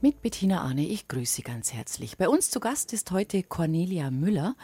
Mit Bettina Arne, ich grüße Sie ganz herzlich. Bei uns zu Gast ist heute Cornelia Müller.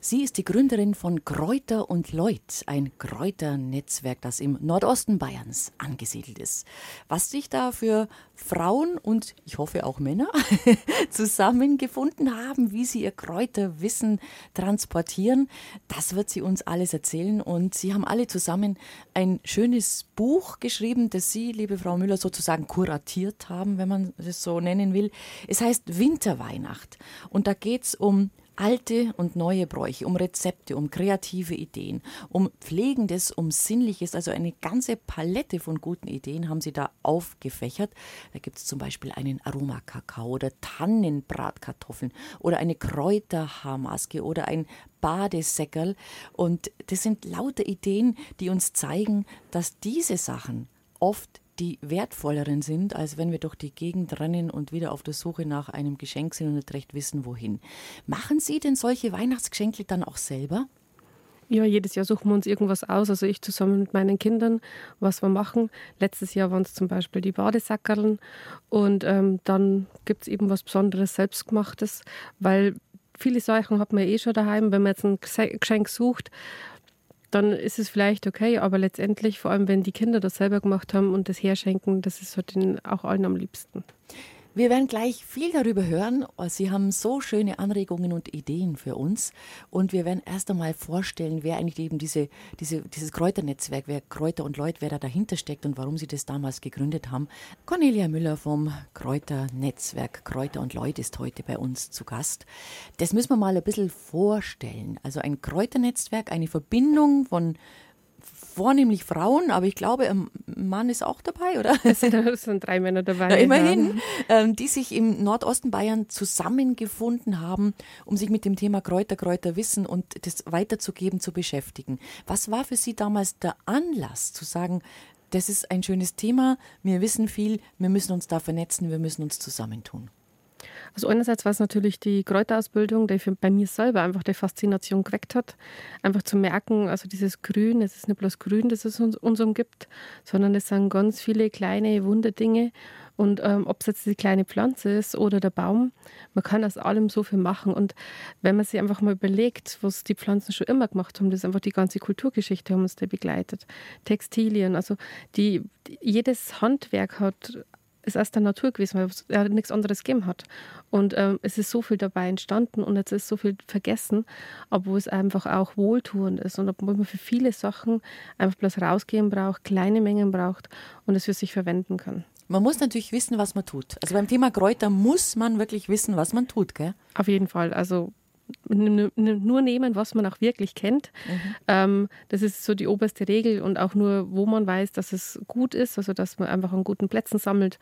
Sie ist die Gründerin von Kräuter und Leut, ein Kräuternetzwerk, das im Nordosten Bayerns angesiedelt ist. Was sich da für Frauen und ich hoffe auch Männer zusammengefunden haben, wie sie ihr Kräuterwissen transportieren, das wird sie uns alles erzählen. Und sie haben alle zusammen ein schönes Buch geschrieben, das Sie, liebe Frau Müller, sozusagen kuratiert haben, wenn man das so nennen nennen will. Es heißt Winterweihnacht und da geht es um alte und neue Bräuche, um Rezepte, um kreative Ideen, um Pflegendes, um Sinnliches, also eine ganze Palette von guten Ideen haben sie da aufgefächert. Da gibt es zum Beispiel einen Aromakakao oder Tannenbratkartoffeln oder eine Kräuterhaarmaske oder ein Badesäckerl. Und das sind lauter Ideen, die uns zeigen, dass diese Sachen oft die wertvolleren sind, als wenn wir durch die Gegend rennen und wieder auf der Suche nach einem Geschenk sind und nicht recht wissen, wohin. Machen Sie denn solche Weihnachtsgeschenke dann auch selber? Ja, jedes Jahr suchen wir uns irgendwas aus. Also ich zusammen mit meinen Kindern, was wir machen. Letztes Jahr waren es zum Beispiel die Badesackerln. Und ähm, dann gibt es eben was Besonderes, Selbstgemachtes, weil viele Sachen hat man eh schon daheim. Wenn man jetzt ein Geschenk sucht, dann ist es vielleicht okay, aber letztendlich, vor allem wenn die Kinder das selber gemacht haben und das herschenken, das ist halt den auch allen am liebsten. Wir werden gleich viel darüber hören. Sie haben so schöne Anregungen und Ideen für uns. Und wir werden erst einmal vorstellen, wer eigentlich eben diese, diese, dieses Kräuternetzwerk, wer Kräuter und Leute, wer da dahinter steckt und warum sie das damals gegründet haben. Cornelia Müller vom Kräuternetzwerk Kräuter und Leute ist heute bei uns zu Gast. Das müssen wir mal ein bisschen vorstellen. Also ein Kräuternetzwerk, eine Verbindung von vornehmlich Frauen, aber ich glaube, ein Mann ist auch dabei, oder? Es sind, drei Männer dabei. Ja, immerhin, ähm, die sich im Nordosten Bayern zusammengefunden haben, um sich mit dem Thema Kräuter, Kräuterwissen und das weiterzugeben zu beschäftigen. Was war für Sie damals der Anlass zu sagen, das ist ein schönes Thema, wir wissen viel, wir müssen uns da vernetzen, wir müssen uns zusammentun? Also einerseits war es natürlich die Kräuterausbildung, die bei mir selber einfach die Faszination geweckt hat. Einfach zu merken, also dieses Grün, es ist nicht bloß Grün, das es uns, uns umgibt, sondern es sind ganz viele kleine Wunderdinge. Und ähm, ob es jetzt die kleine Pflanze ist oder der Baum, man kann aus allem so viel machen. Und wenn man sich einfach mal überlegt, was die Pflanzen schon immer gemacht haben, das ist einfach die ganze Kulturgeschichte haben uns da begleitet. Textilien, also die, jedes Handwerk hat ist aus der Natur gewesen, weil es ja nichts anderes gegeben hat. Und ähm, es ist so viel dabei entstanden und jetzt ist so viel vergessen, obwohl es einfach auch wohltuend ist und obwohl man für viele Sachen einfach bloß rausgehen braucht, kleine Mengen braucht und es für sich verwenden kann. Man muss natürlich wissen, was man tut. Also beim Thema Kräuter muss man wirklich wissen, was man tut, gell? Auf jeden Fall. Also nur nehmen, was man auch wirklich kennt. Mhm. Ähm, das ist so die oberste Regel und auch nur, wo man weiß, dass es gut ist, also dass man einfach an guten Plätzen sammelt.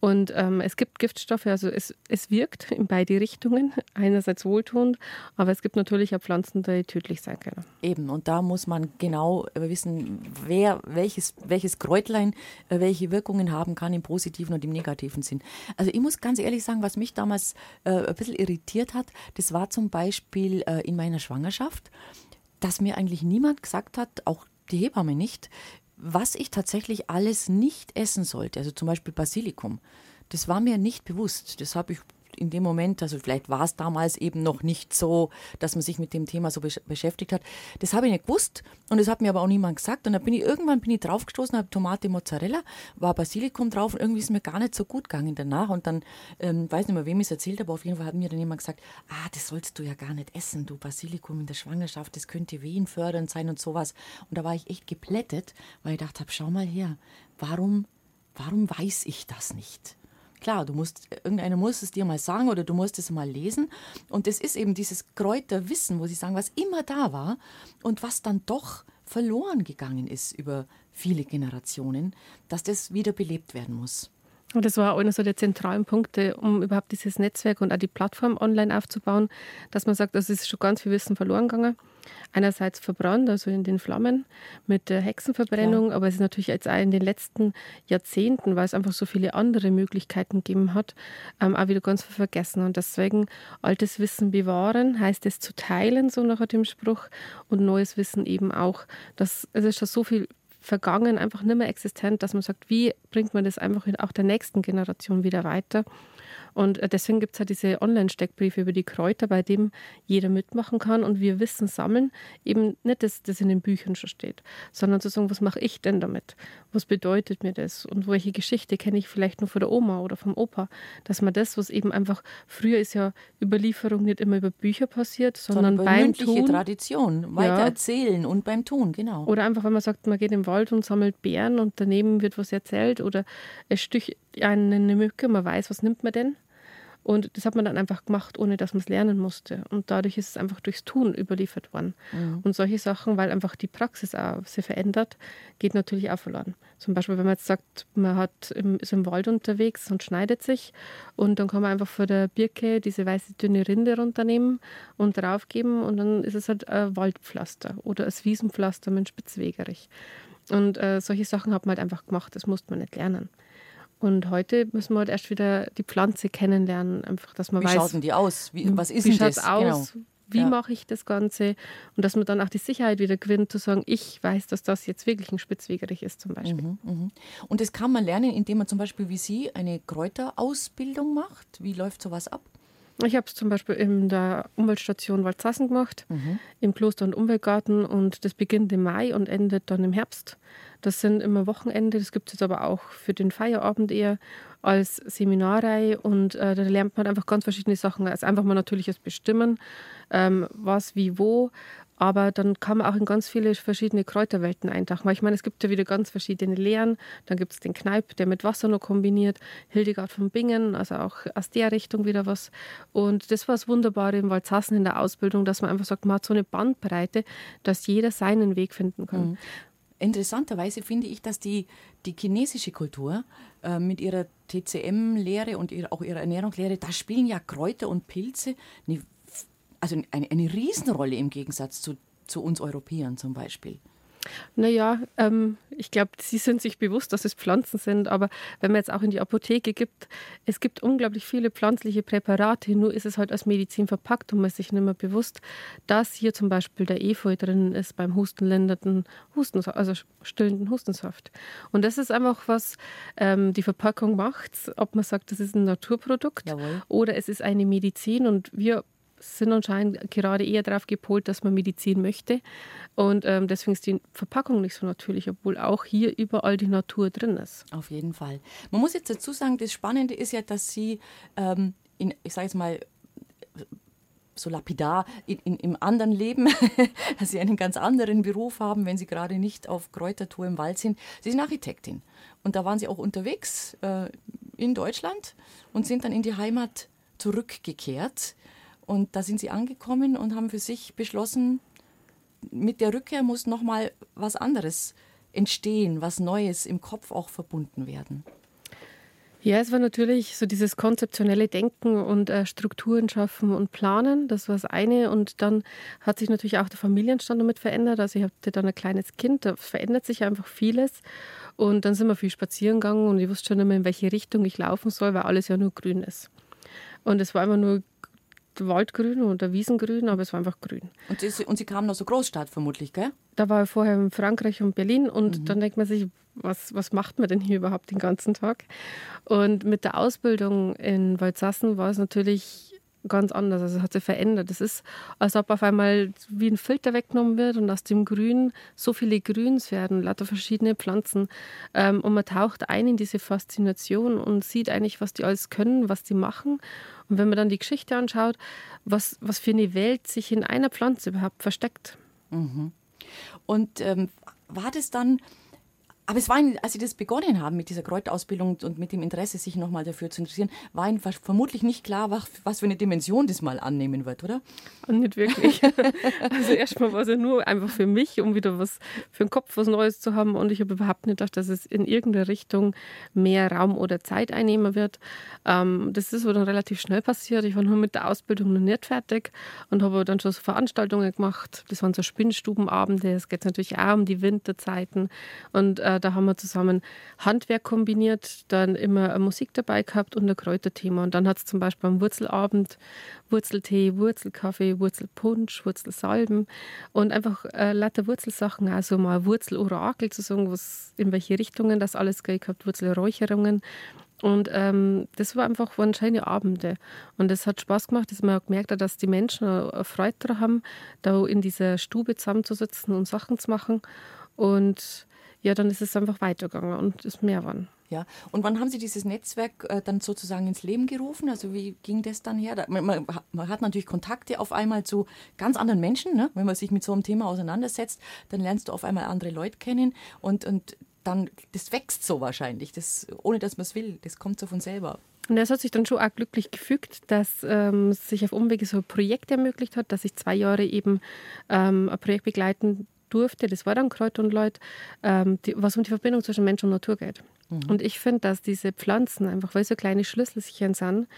Und ähm, es gibt Giftstoffe, also es, es wirkt in beide Richtungen, einerseits wohltuend, aber es gibt natürlich auch Pflanzen, die tödlich sein können. Eben, und da muss man genau wissen, wer welches, welches Kräutlein äh, welche Wirkungen haben kann im positiven und im negativen Sinn. Also ich muss ganz ehrlich sagen, was mich damals äh, ein bisschen irritiert hat, das war zum Beispiel Beispiel äh, in meiner Schwangerschaft, dass mir eigentlich niemand gesagt hat, auch die Hebamme nicht, was ich tatsächlich alles nicht essen sollte. Also zum Beispiel Basilikum. Das war mir nicht bewusst. Das habe ich in dem Moment, also vielleicht war es damals eben noch nicht so, dass man sich mit dem Thema so besch beschäftigt hat. Das habe ich nicht gewusst und das hat mir aber auch niemand gesagt. Und dann bin ich irgendwann bin ich draufgestoßen, habe Tomate Mozzarella, war Basilikum drauf und irgendwie ist mir gar nicht so gut gegangen danach. Und dann, ähm, weiß nicht mehr, wem ich es erzählt habe, auf jeden Fall hat mir dann jemand gesagt, ah, das sollst du ja gar nicht essen, du Basilikum in der Schwangerschaft, das könnte Wehen fördern sein und sowas. Und da war ich echt geplättet, weil ich dachte habe, schau mal her, warum, warum weiß ich das nicht? Klar, du musst, irgendeiner muss es dir mal sagen oder du musst es mal lesen. Und das ist eben dieses Kräuterwissen, wo sie sagen, was immer da war und was dann doch verloren gegangen ist über viele Generationen, dass das wieder belebt werden muss. Und das war einer so der zentralen Punkte, um überhaupt dieses Netzwerk und auch die Plattform online aufzubauen, dass man sagt, es ist schon ganz viel Wissen verloren gegangen. Einerseits verbrannt, also in den Flammen mit der Hexenverbrennung, ja. aber es ist natürlich jetzt auch in den letzten Jahrzehnten, weil es einfach so viele andere Möglichkeiten gegeben hat, ähm, auch wieder ganz viel vergessen. Und deswegen altes Wissen bewahren, heißt es zu teilen, so nach dem Spruch, und neues Wissen eben auch. Das, es ist schon so viel vergangen, einfach nicht mehr existent, dass man sagt, wie bringt man das einfach in auch der nächsten Generation wieder weiter. Und äh, deswegen gibt es halt diese Online-Steckbriefe über die Kräuter, bei dem jeder mitmachen kann und wir Wissen sammeln. Eben nicht, dass das in den Büchern schon steht, sondern zu sagen, was mache ich denn damit? Was bedeutet mir das? Und welche Geschichte kenne ich vielleicht nur von der Oma oder vom Opa? Dass man das, was eben einfach, früher ist ja Überlieferung nicht immer über Bücher passiert, sondern, sondern beim Tun. Tradition, weiter ja. erzählen und beim Tun, genau. Oder einfach, wenn man sagt, man geht im Wald und sammelt Beeren und daneben wird was erzählt oder es sticht eine Mücke, man weiß, was nimmt man denn? Und das hat man dann einfach gemacht, ohne dass man es lernen musste. Und dadurch ist es einfach durchs Tun überliefert worden. Mhm. Und solche Sachen, weil einfach die Praxis auch sich verändert, geht natürlich auch verloren. Zum Beispiel, wenn man jetzt sagt, man hat im, ist im Wald unterwegs und schneidet sich und dann kann man einfach vor der Birke diese weiße dünne Rinde runternehmen und draufgeben und dann ist es halt ein Waldpflaster oder ein Wiesenpflaster mit Spitzwegerich. Und äh, solche Sachen hat man halt einfach gemacht, das musste man nicht lernen. Und heute müssen wir halt erst wieder die Pflanze kennenlernen, einfach, dass man wie weiß. Wie schaut denn die aus? Wie, was ist wie denn das? aus? Genau. Wie ja. mache ich das Ganze? Und dass man dann auch die Sicherheit wieder gewinnt, zu sagen, ich weiß, dass das jetzt wirklich ein Spitzwegerich ist, zum Beispiel. Mhm, mh. Und das kann man lernen, indem man zum Beispiel wie Sie eine Kräuterausbildung macht. Wie läuft sowas ab? Ich habe es zum Beispiel in der Umweltstation Waldsassen gemacht, mhm. im Kloster- und Umweltgarten und das beginnt im Mai und endet dann im Herbst. Das sind immer Wochenende, das gibt es jetzt aber auch für den Feierabend eher als Seminarreihe und äh, da lernt man einfach ganz verschiedene Sachen. Also einfach mal natürlich das Bestimmen, ähm, was, wie, wo, aber dann kann man auch in ganz viele verschiedene Kräuterwelten eintauchen. Ich meine, es gibt ja wieder ganz verschiedene Lehren. Dann gibt es den Kneip, der mit Wasser noch kombiniert. Hildegard von Bingen, also auch aus der Richtung wieder was. Und das war das Wunderbare im Waldsassen in der Ausbildung, dass man einfach sagt, man hat so eine Bandbreite, dass jeder seinen Weg finden kann. Mhm. Interessanterweise finde ich, dass die, die chinesische Kultur äh, mit ihrer TCM-Lehre und ihrer, auch ihrer Ernährungslehre, da spielen ja Kräuter und Pilze eine, also eine, eine Riesenrolle im Gegensatz zu, zu uns Europäern zum Beispiel. Naja, ähm, ich glaube, sie sind sich bewusst, dass es Pflanzen sind, aber wenn man jetzt auch in die Apotheke gibt, es gibt unglaublich viele pflanzliche Präparate, nur ist es halt als Medizin verpackt und man ist sich nicht mehr bewusst, dass hier zum Beispiel der Efeu drin ist beim hustenlindernden Husten, also stillenden Hustensaft. Und das ist einfach was, ähm, die Verpackung macht, ob man sagt, das ist ein Naturprodukt Jawohl. oder es ist eine Medizin und wir sind anscheinend gerade eher darauf gepolt, dass man Medizin möchte. Und ähm, deswegen ist die Verpackung nicht so natürlich, obwohl auch hier überall die Natur drin ist. Auf jeden Fall. Man muss jetzt dazu sagen, das Spannende ist ja, dass Sie ähm, in, ich sage jetzt mal, so lapidar in, in, im anderen Leben, dass sie einen ganz anderen Beruf haben, wenn sie gerade nicht auf Kräutertour im Wald sind. Sie sind Architektin und da waren sie auch unterwegs äh, in Deutschland und sind dann in die Heimat zurückgekehrt. Und da sind sie angekommen und haben für sich beschlossen, mit der Rückkehr muss nochmal was anderes entstehen, was Neues im Kopf auch verbunden werden. Ja, es war natürlich so dieses konzeptionelle Denken und äh, Strukturen schaffen und planen. Das war das eine. Und dann hat sich natürlich auch der Familienstand damit verändert. Also ich hatte dann ein kleines Kind, da verändert sich einfach vieles. Und dann sind wir viel spazieren gegangen und ich wusste schon immer, in welche Richtung ich laufen soll, weil alles ja nur grün ist. Und es war immer nur Waldgrün oder Wiesengrün, aber es war einfach grün. Und, das, und Sie kamen aus der Großstadt vermutlich, gell? Da war ich vorher in Frankreich und Berlin und mhm. dann denkt man sich, was, was macht man denn hier überhaupt den ganzen Tag? Und mit der Ausbildung in Waldsassen war es natürlich ganz anders. Also es hat sich verändert. Es ist, als ob auf einmal wie ein Filter weggenommen wird und aus dem Grün so viele Grüns werden, lauter verschiedene Pflanzen. Ähm, und man taucht ein in diese Faszination und sieht eigentlich, was die alles können, was die machen. Und wenn man dann die Geschichte anschaut, was, was für eine Welt sich in einer Pflanze überhaupt versteckt. Mhm. Und ähm, war das dann aber es war, als Sie das begonnen haben mit dieser Kräuterausbildung und mit dem Interesse, sich nochmal dafür zu interessieren, war Ihnen vermutlich nicht klar, was für eine Dimension das mal annehmen wird, oder? Nicht wirklich. also erstmal war es ja nur einfach für mich, um wieder was für den Kopf, was Neues zu haben. Und ich habe überhaupt nicht gedacht, dass es in irgendeine Richtung mehr Raum oder Zeit einnehmen wird. Ähm, das ist aber dann relativ schnell passiert. Ich war nur mit der Ausbildung noch nicht fertig und habe dann schon so Veranstaltungen gemacht. Das waren so Spinnstubenabende. Es geht natürlich auch um die Winterzeiten. Und äh, da haben wir zusammen Handwerk kombiniert, dann immer Musik dabei gehabt und ein Kräuterthema. Und dann hat es zum Beispiel am Wurzelabend Wurzeltee, Wurzelkaffee, Wurzelpunsch, Wurzelsalben und einfach äh, lauter Wurzelsachen, also mal Wurzelorakel zu sagen, was in welche Richtungen das alles geht gehabt, Wurzelräucherungen. Und ähm, das war einfach waren schöne Abende. Und es hat Spaß gemacht, dass man auch gemerkt hat, dass die Menschen Freude daran haben, da in dieser Stube zusammenzusitzen und Sachen zu machen. Und ja, dann ist es einfach weitergegangen und ist mehr geworden. Ja, und wann haben Sie dieses Netzwerk äh, dann sozusagen ins Leben gerufen? Also wie ging das dann her? Da, man, man, man, hat natürlich Kontakte auf einmal zu ganz anderen Menschen. Ne? Wenn man sich mit so einem Thema auseinandersetzt, dann lernst du auf einmal andere Leute kennen und, und dann, das wächst so wahrscheinlich, das, ohne dass man es will. Das kommt so von selber. Und das hat sich dann schon auch glücklich gefügt, dass ähm, sich auf Umwege so ein Projekt ermöglicht hat, dass ich zwei Jahre eben ähm, ein Projekt begleiten durfte. Das war dann Kräuter und Leute, ähm, die, was um die Verbindung zwischen Mensch und Natur geht. Mhm. Und ich finde, dass diese Pflanzen einfach, weil so kleine Schlüsselchen sind,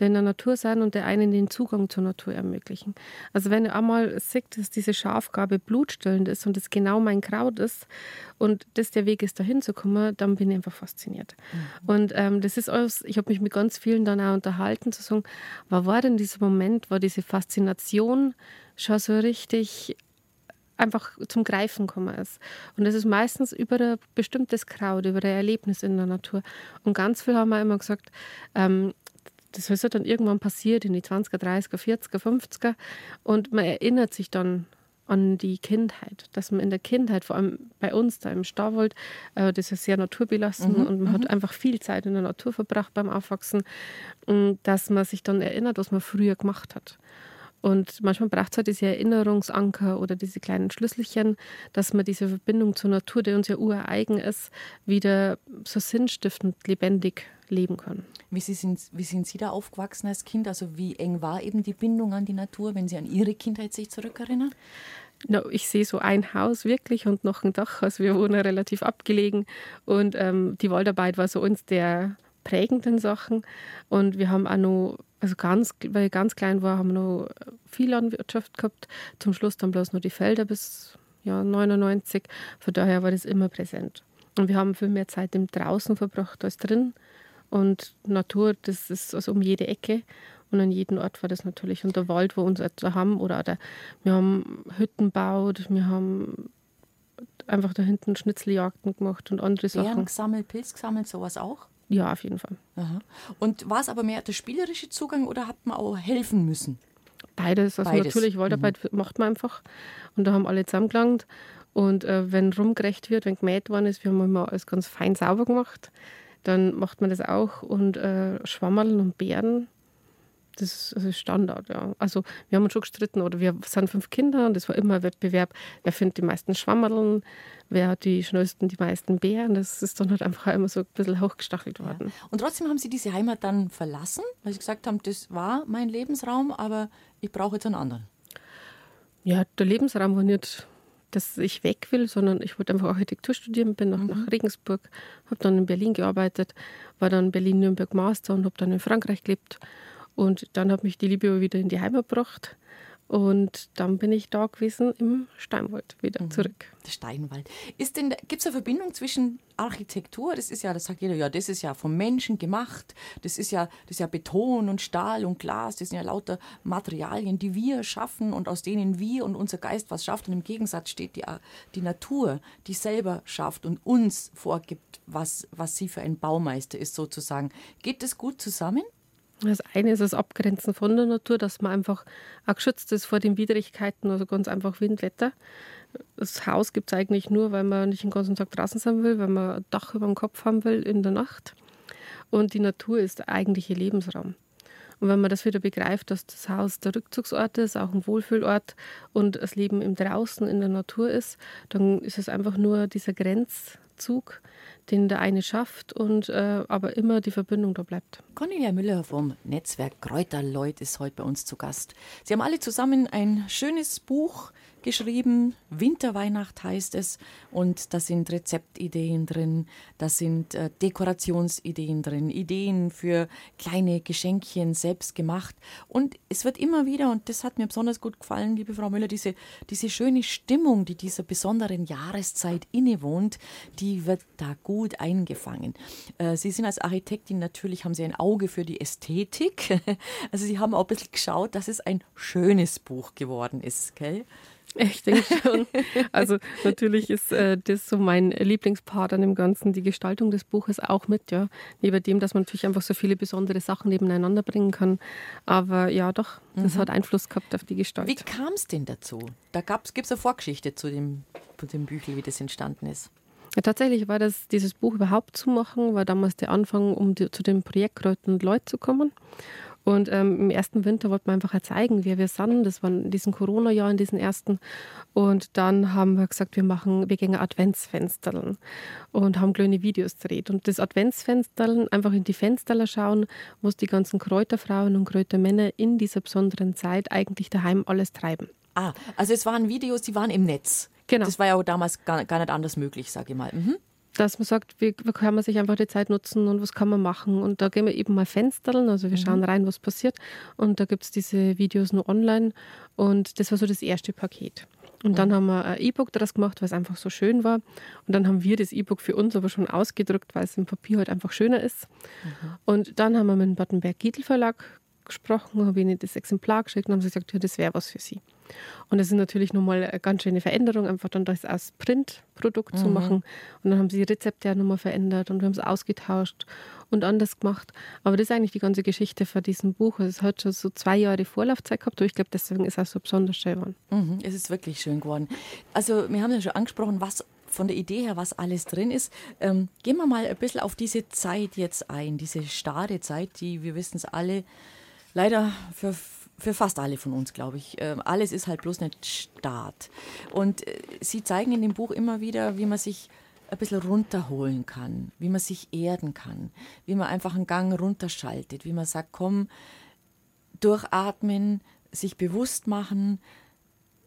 die in der Natur sind und der einen den Zugang zur Natur ermöglichen. Also wenn ihr einmal seht, dass diese Schafgabe blutstillend ist und es genau mein Kraut ist und das der Weg ist, dahin zu kommen, dann bin ich einfach fasziniert. Mhm. Und ähm, das ist alles, ich habe mich mit ganz vielen dann auch unterhalten, zu sagen, was war denn dieser Moment, war diese Faszination schon so richtig einfach zum Greifen gekommen ist. Und das ist meistens über ein bestimmtes Kraut, über ein Erlebnis in der Natur. Und ganz viel haben wir immer gesagt, ähm, das ist ja dann irgendwann passiert in die 20er, 30er, 40er, 50er. Und man erinnert sich dann an die Kindheit, dass man in der Kindheit, vor allem bei uns da im Stauwald, äh, das ist sehr naturbelassen mhm, und man hat mhm. einfach viel Zeit in der Natur verbracht beim Aufwachsen, dass man sich dann erinnert, was man früher gemacht hat. Und manchmal braucht es halt diese Erinnerungsanker oder diese kleinen Schlüsselchen, dass man diese Verbindung zur Natur, die uns ja ureigen ist, wieder so sinnstiftend lebendig leben kann. Wie, Sie sind, wie sind Sie da aufgewachsen als Kind? Also wie eng war eben die Bindung an die Natur, wenn Sie an Ihre Kindheit sich zurückerinnern? No, ich sehe so ein Haus wirklich und noch ein Dach. Also wir wohnen relativ abgelegen und ähm, die Waldarbeit war so uns der prägenden Sachen. Und wir haben auch noch, also ganz, weil ich ganz klein war, haben wir noch viel Landwirtschaft gehabt. Zum Schluss dann bloß nur die Felder bis ja, 99. Von daher war das immer präsent. Und wir haben viel mehr Zeit im Draußen verbracht als drin. Und Natur, das ist also um jede Ecke. Und an jedem Ort war das natürlich. Und der Wald, wo wir uns etwa haben, oder der, wir haben Hütten gebaut, wir haben einfach da hinten Schnitzeljagden gemacht und andere Sachen. Bären gesammelt, Pilz gesammelt, sowas auch? Ja, auf jeden Fall. Aha. Und war es aber mehr der spielerische Zugang oder hat man auch helfen müssen? Beides. Also Beides. natürlich, Waldarbeit mhm. macht man einfach. Und da haben alle zusammengelangt. Und äh, wenn rumgerecht wird, wenn gemäht worden ist, wir haben immer alles ganz fein sauber gemacht, dann macht man das auch. Und äh, Schwammerln und Bären das ist Standard, ja. Also wir haben uns schon gestritten, oder wir sind fünf Kinder und es war immer ein Wettbewerb, wer findet die meisten Schwammerln, wer hat die schnellsten, die meisten Bären. Das ist dann halt einfach immer so ein bisschen hochgestachelt worden. Ja. Und trotzdem haben Sie diese Heimat dann verlassen, weil Sie gesagt haben, das war mein Lebensraum, aber ich brauche jetzt einen anderen. Ja, der Lebensraum war nicht, dass ich weg will, sondern ich wollte einfach Architektur studieren, bin mhm. nach Regensburg, habe dann in Berlin gearbeitet, war dann Berlin-Nürnberg Master und habe dann in Frankreich gelebt und dann hat mich die Liebe wieder in die Heimat gebracht. Und dann bin ich da gewesen im Steinwald wieder mhm. zurück. Der Steinwald. Ist denn, gibt es eine Verbindung zwischen Architektur, das ist ja, das sagt jeder, ja, das ist ja vom Menschen gemacht, das ist ja, das ist ja Beton und Stahl und Glas, das sind ja lauter Materialien, die wir schaffen und aus denen wir und unser Geist was schafft. Und im Gegensatz steht die, die Natur, die selber schafft und uns vorgibt, was, was sie für ein Baumeister ist, sozusagen. Geht das gut zusammen? Das eine ist das Abgrenzen von der Natur, dass man einfach auch geschützt ist vor den Widrigkeiten, also ganz einfach Windwetter. Das Haus gibt es eigentlich nur, weil man nicht den ganzen Tag draußen sein will, weil man ein Dach über dem Kopf haben will in der Nacht. Und die Natur ist der eigentliche Lebensraum. Und wenn man das wieder begreift, dass das Haus der Rückzugsort ist, auch ein Wohlfühlort und das Leben im Draußen in der Natur ist, dann ist es einfach nur dieser Grenzzug, den der eine schafft und äh, aber immer die Verbindung da bleibt. Cornelia Müller vom Netzwerk Kräuterleut ist heute bei uns zu Gast. Sie haben alle zusammen ein schönes Buch geschrieben. Winterweihnacht heißt es. Und da sind Rezeptideen drin, da sind äh, Dekorationsideen drin, Ideen für kleine Geschenkchen selbst gemacht. Und es wird immer wieder, und das hat mir besonders gut gefallen, liebe Frau Müller, diese, diese schöne Stimmung, die dieser besonderen Jahreszeit innewohnt, die wird da gut eingefangen. Äh, Sie sind als Architektin natürlich, haben Sie ein Auge für die Ästhetik. Also Sie haben auch ein bisschen geschaut, dass es ein schönes Buch geworden ist, gell? Ich denke schon. Also natürlich ist äh, das so mein Lieblingspart an dem Ganzen, die Gestaltung des Buches auch mit, ja. Neben dem, dass man natürlich einfach so viele besondere Sachen nebeneinander bringen kann. Aber ja, doch, das mhm. hat Einfluss gehabt auf die Gestaltung. Wie kam es denn dazu? Da gibt es eine Vorgeschichte zu dem, zu dem Büchel, wie das entstanden ist. Ja, tatsächlich war das, dieses Buch überhaupt zu machen, war damals der Anfang, um die, zu dem Projekt Kräuter und Leute zu kommen. Und ähm, im ersten Winter wollten wir einfach zeigen, wer wir sind. Das war in diesem Corona-Jahr, in diesen ersten. Und dann haben wir gesagt, wir machen, wir gehen Adventsfensterln und haben kleine Videos gedreht. Und das Adventsfensterln, einfach in die Fenster schauen, was die ganzen Kräuterfrauen und Kräutermänner in dieser besonderen Zeit eigentlich daheim alles treiben. Ah, also es waren Videos, die waren im Netz. Genau. Das war ja auch damals gar, gar nicht anders möglich, sage ich mal. Mhm dass man sagt, wie, wie, kann man sich einfach die Zeit nutzen und was kann man machen. Und da gehen wir eben mal Fensterln, also wir mhm. schauen rein, was passiert. Und da gibt es diese Videos nur online. Und das war so das erste Paket. Und dann mhm. haben wir ein E-Book daraus gemacht, weil es einfach so schön war. Und dann haben wir das E-Book für uns aber schon ausgedrückt, weil es im Papier halt einfach schöner ist. Mhm. Und dann haben wir mit dem Battenberg-Gietl Verlag gesprochen, habe ihnen das Exemplar geschickt und haben sie gesagt, ja, das wäre was für sie. Und das ist natürlich nochmal eine ganz schöne Veränderung, einfach dann das als Printprodukt mhm. zu machen. Und dann haben sie die Rezepte ja nochmal verändert und wir haben es ausgetauscht und anders gemacht. Aber das ist eigentlich die ganze Geschichte von diesem Buch. Also es hat schon so zwei Jahre Vorlaufzeit gehabt, aber ich glaube, deswegen ist es auch so besonders schön geworden. Mhm, es ist wirklich schön geworden. Also wir haben ja schon angesprochen, was von der Idee her, was alles drin ist. Ähm, gehen wir mal ein bisschen auf diese Zeit jetzt ein, diese starre Zeit, die, wir wissen es alle, leider für für fast alle von uns, glaube ich. Ähm, alles ist halt bloß nicht Staat. Und äh, sie zeigen in dem Buch immer wieder, wie man sich ein bisschen runterholen kann, wie man sich erden kann, wie man einfach einen Gang runterschaltet, wie man sagt, komm, durchatmen, sich bewusst machen,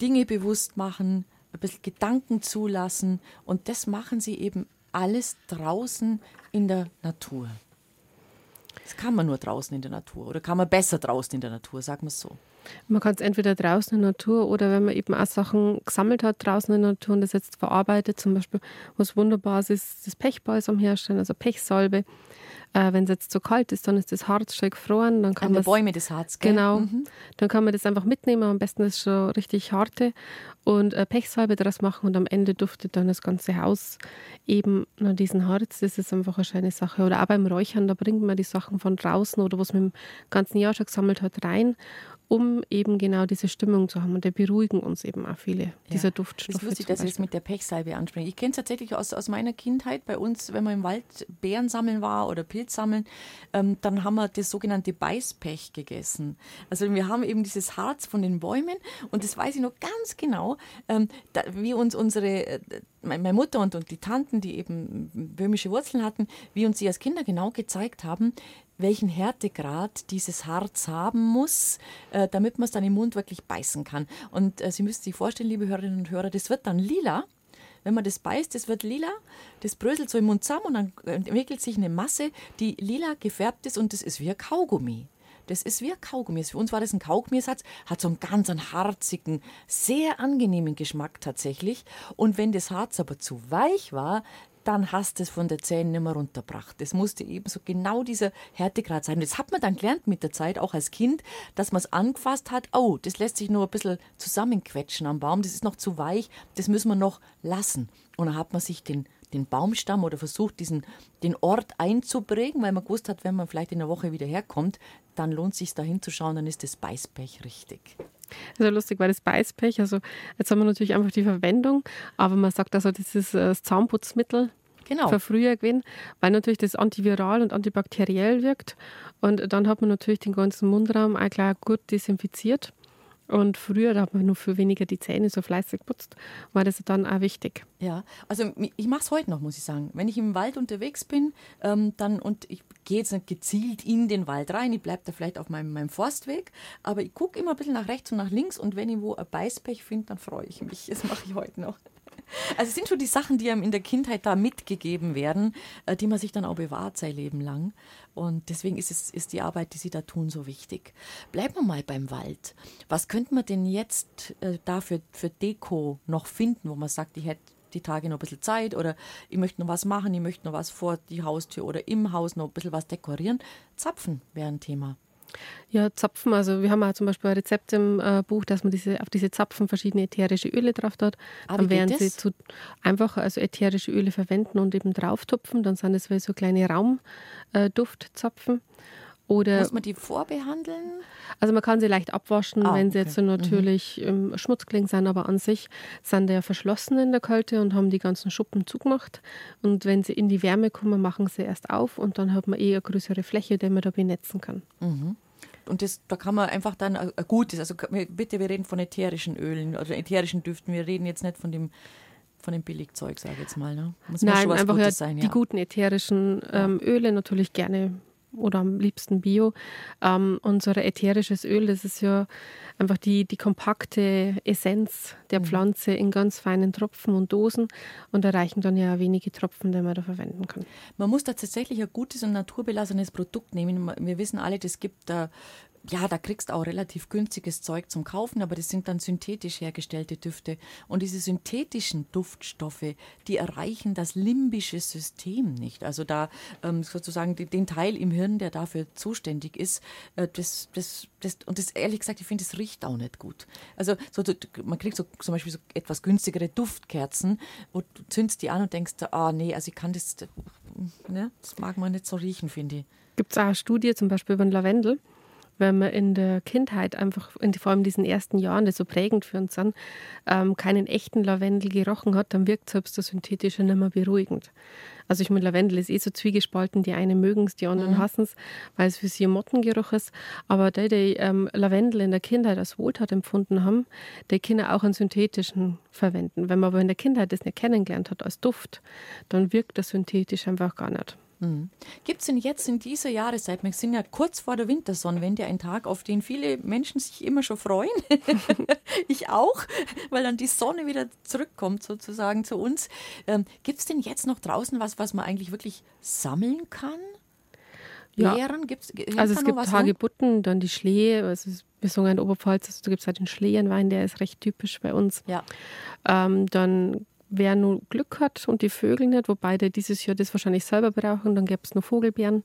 Dinge bewusst machen, ein bisschen Gedanken zulassen und das machen sie eben alles draußen in der Natur. Das kann man nur draußen in der Natur oder kann man besser draußen in der Natur, sagen wir es so. Man kann es entweder draußen in der Natur oder wenn man eben auch Sachen gesammelt hat draußen in der Natur und das jetzt verarbeitet, zum Beispiel, was wunderbar ist, das Pechbalsam herstellen, also Pechsalbe. Äh, wenn es jetzt zu kalt ist, dann ist das Harz schon gefroren. Dann kann An Bäume des Harz, gell? Genau. Mhm. Dann kann man das einfach mitnehmen. Am besten ist es schon richtig harte und äh, Pechsalbe daraus machen und am Ende duftet dann das ganze Haus eben nach diesem Harz. Das ist einfach eine schöne Sache. Oder auch beim Räuchern, da bringt man die Sachen von draußen oder was man im ganzen Jahr schon gesammelt hat rein um eben genau diese Stimmung zu haben. Und der beruhigen uns eben auch viele, ja. dieser Duftstoffe. Das ist lustig, dass Sie es mit der Pechsalbe ansprechen. Ich kenne es tatsächlich aus, aus meiner Kindheit. Bei uns, wenn man im Wald Beeren sammeln war oder Pilz sammeln, ähm, dann haben wir das sogenannte Beißpech gegessen. Also wir haben eben dieses Harz von den Bäumen und das weiß ich noch ganz genau, ähm, da, wie uns unsere, äh, meine Mutter und, und die Tanten, die eben böhmische Wurzeln hatten, wie uns sie als Kinder genau gezeigt haben, welchen Härtegrad dieses Harz haben muss, äh, damit man es dann im Mund wirklich beißen kann. Und äh, Sie müssen sich vorstellen, liebe Hörerinnen und Hörer, das wird dann lila. Wenn man das beißt, das wird lila, das bröselt so im Mund zusammen und dann entwickelt sich eine Masse, die lila gefärbt ist und das ist wie ein Kaugummi. Das ist wie ein Kaugummi. Für uns war das ein Kaugummisatz, hat so einen ganz einen harzigen, sehr angenehmen Geschmack tatsächlich. Und wenn das Harz aber zu weich war, dann hast du es von der Zähne nicht mehr runtergebracht. Das musste eben so genau dieser Härtegrad sein. Das hat man dann gelernt mit der Zeit, auch als Kind, dass man es angefasst hat. Oh, das lässt sich nur ein bisschen zusammenquetschen am Baum. Das ist noch zu weich. Das müssen wir noch lassen. Und dann hat man sich den, den Baumstamm oder versucht, diesen, den Ort einzuprägen, weil man gewusst hat, wenn man vielleicht in der Woche wieder herkommt, dann lohnt es sich da hinzuschauen, dann ist das Beißpech richtig. Das ist lustig, weil das Beißpech, also jetzt haben wir natürlich einfach die Verwendung, aber man sagt also, das ist das Zahnputzmittel genau. für früher gewesen, weil natürlich das antiviral und antibakteriell wirkt. Und dann hat man natürlich den ganzen Mundraum auch gleich gut desinfiziert. Und früher, da hat man nur für weniger die Zähne so fleißig putzt, war das dann auch wichtig. Ja, also ich mache es heute noch, muss ich sagen. Wenn ich im Wald unterwegs bin, ähm, dann und ich gehe jetzt nicht gezielt in den Wald rein, ich bleibe da vielleicht auf meinem, meinem Forstweg, aber ich gucke immer ein bisschen nach rechts und nach links und wenn ich wo ein Beißpech finde, dann freue ich mich. Das mache ich heute noch. Also es sind schon die Sachen, die einem in der Kindheit da mitgegeben werden, äh, die man sich dann auch bewahrt sein Leben lang. Und deswegen ist, es, ist die Arbeit, die Sie da tun, so wichtig. Bleiben wir mal beim Wald. Was könnte man denn jetzt äh, da für, für Deko noch finden, wo man sagt, ich hätte die Tage noch ein bisschen Zeit oder ich möchte noch was machen, ich möchte noch was vor die Haustür oder im Haus noch ein bisschen was dekorieren. Zapfen wäre ein Thema. Ja, Zapfen. Also wir haben auch zum Beispiel ein Rezept im äh, Buch, dass man diese, auf diese Zapfen verschiedene ätherische Öle drauf hat. Ah, dann werden sie zu einfach also ätherische Öle verwenden und eben drauf tupfen. Dann sind es wie so kleine Raumduftzapfen. Oder Muss man die vorbehandeln? Also man kann sie leicht abwaschen, ah, wenn sie okay. jetzt so mhm. natürlich mhm. schmutzkling sind, aber an sich sind die ja verschlossen in der Kälte und haben die ganzen Schuppen zugemacht. Und wenn sie in die Wärme kommen, machen sie erst auf und dann hat man eh eine größere Fläche, die man da benetzen kann. Mhm. Und das, da kann man einfach dann ein gutes, also bitte, wir reden von ätherischen Ölen oder ätherischen Düften. Wir reden jetzt nicht von dem von dem Billigzeug, sage ich jetzt mal. Ne? Muss Nein, einfach ja, sein, ja. die guten ätherischen ähm, Öle natürlich gerne oder am liebsten Bio. Ähm, unser ätherisches Öl, das ist ja einfach die, die kompakte Essenz der mhm. Pflanze in ganz feinen Tropfen und Dosen und da reichen dann ja wenige Tropfen, die man da verwenden kann. Man muss da tatsächlich ein gutes und naturbelassenes Produkt nehmen. Wir wissen alle, das gibt da ja, da kriegst du auch relativ günstiges Zeug zum Kaufen, aber das sind dann synthetisch hergestellte Düfte. Und diese synthetischen Duftstoffe, die erreichen das limbische System nicht. Also da ähm, sozusagen den Teil im Hirn, der dafür zuständig ist, äh, das, das, das, und das ehrlich gesagt, ich finde, das riecht auch nicht gut. Also so, man kriegt so zum Beispiel so etwas günstigere Duftkerzen und du zündst die an und denkst, ah nee, also ich kann das, ne, das mag man nicht so riechen, finde ich. Gibt es eine Studie zum Beispiel über den Lavendel? Wenn man in der Kindheit einfach, in, vor allem in diesen ersten Jahren, die so prägend für uns sind, ähm, keinen echten Lavendel gerochen hat, dann wirkt selbst der synthetische nicht mehr beruhigend. Also ich meine, Lavendel ist eh so zwiegespalten, die einen mögen es, die anderen mhm. hassen es, weil es für sie ein Mottengeruch ist. Aber die, die ähm, Lavendel in der Kindheit als Wohltat empfunden haben, die können auch einen synthetischen verwenden. Wenn man aber in der Kindheit das nicht kennengelernt hat als Duft, dann wirkt das synthetisch einfach gar nicht. Mhm. Gibt es denn jetzt in dieser Jahreszeit, wir sind ja kurz vor der Wintersonnenwende, ein Tag, auf den viele Menschen sich immer schon freuen? ich auch, weil dann die Sonne wieder zurückkommt sozusagen zu uns. Ähm, Gibt es denn jetzt noch draußen was, was man eigentlich wirklich sammeln kann? Ja. Beeren? Gibt's, also es gibt Hagebutten, dann die Schlehe, also wir sagen in Oberpfalz, also da gibt es halt den Schlehenwein, der ist recht typisch bei uns. Ja. Ähm, dann wer nur Glück hat und die Vögel nicht, wobei die dieses Jahr das wahrscheinlich selber brauchen, dann gäbe es nur Vogelbeeren.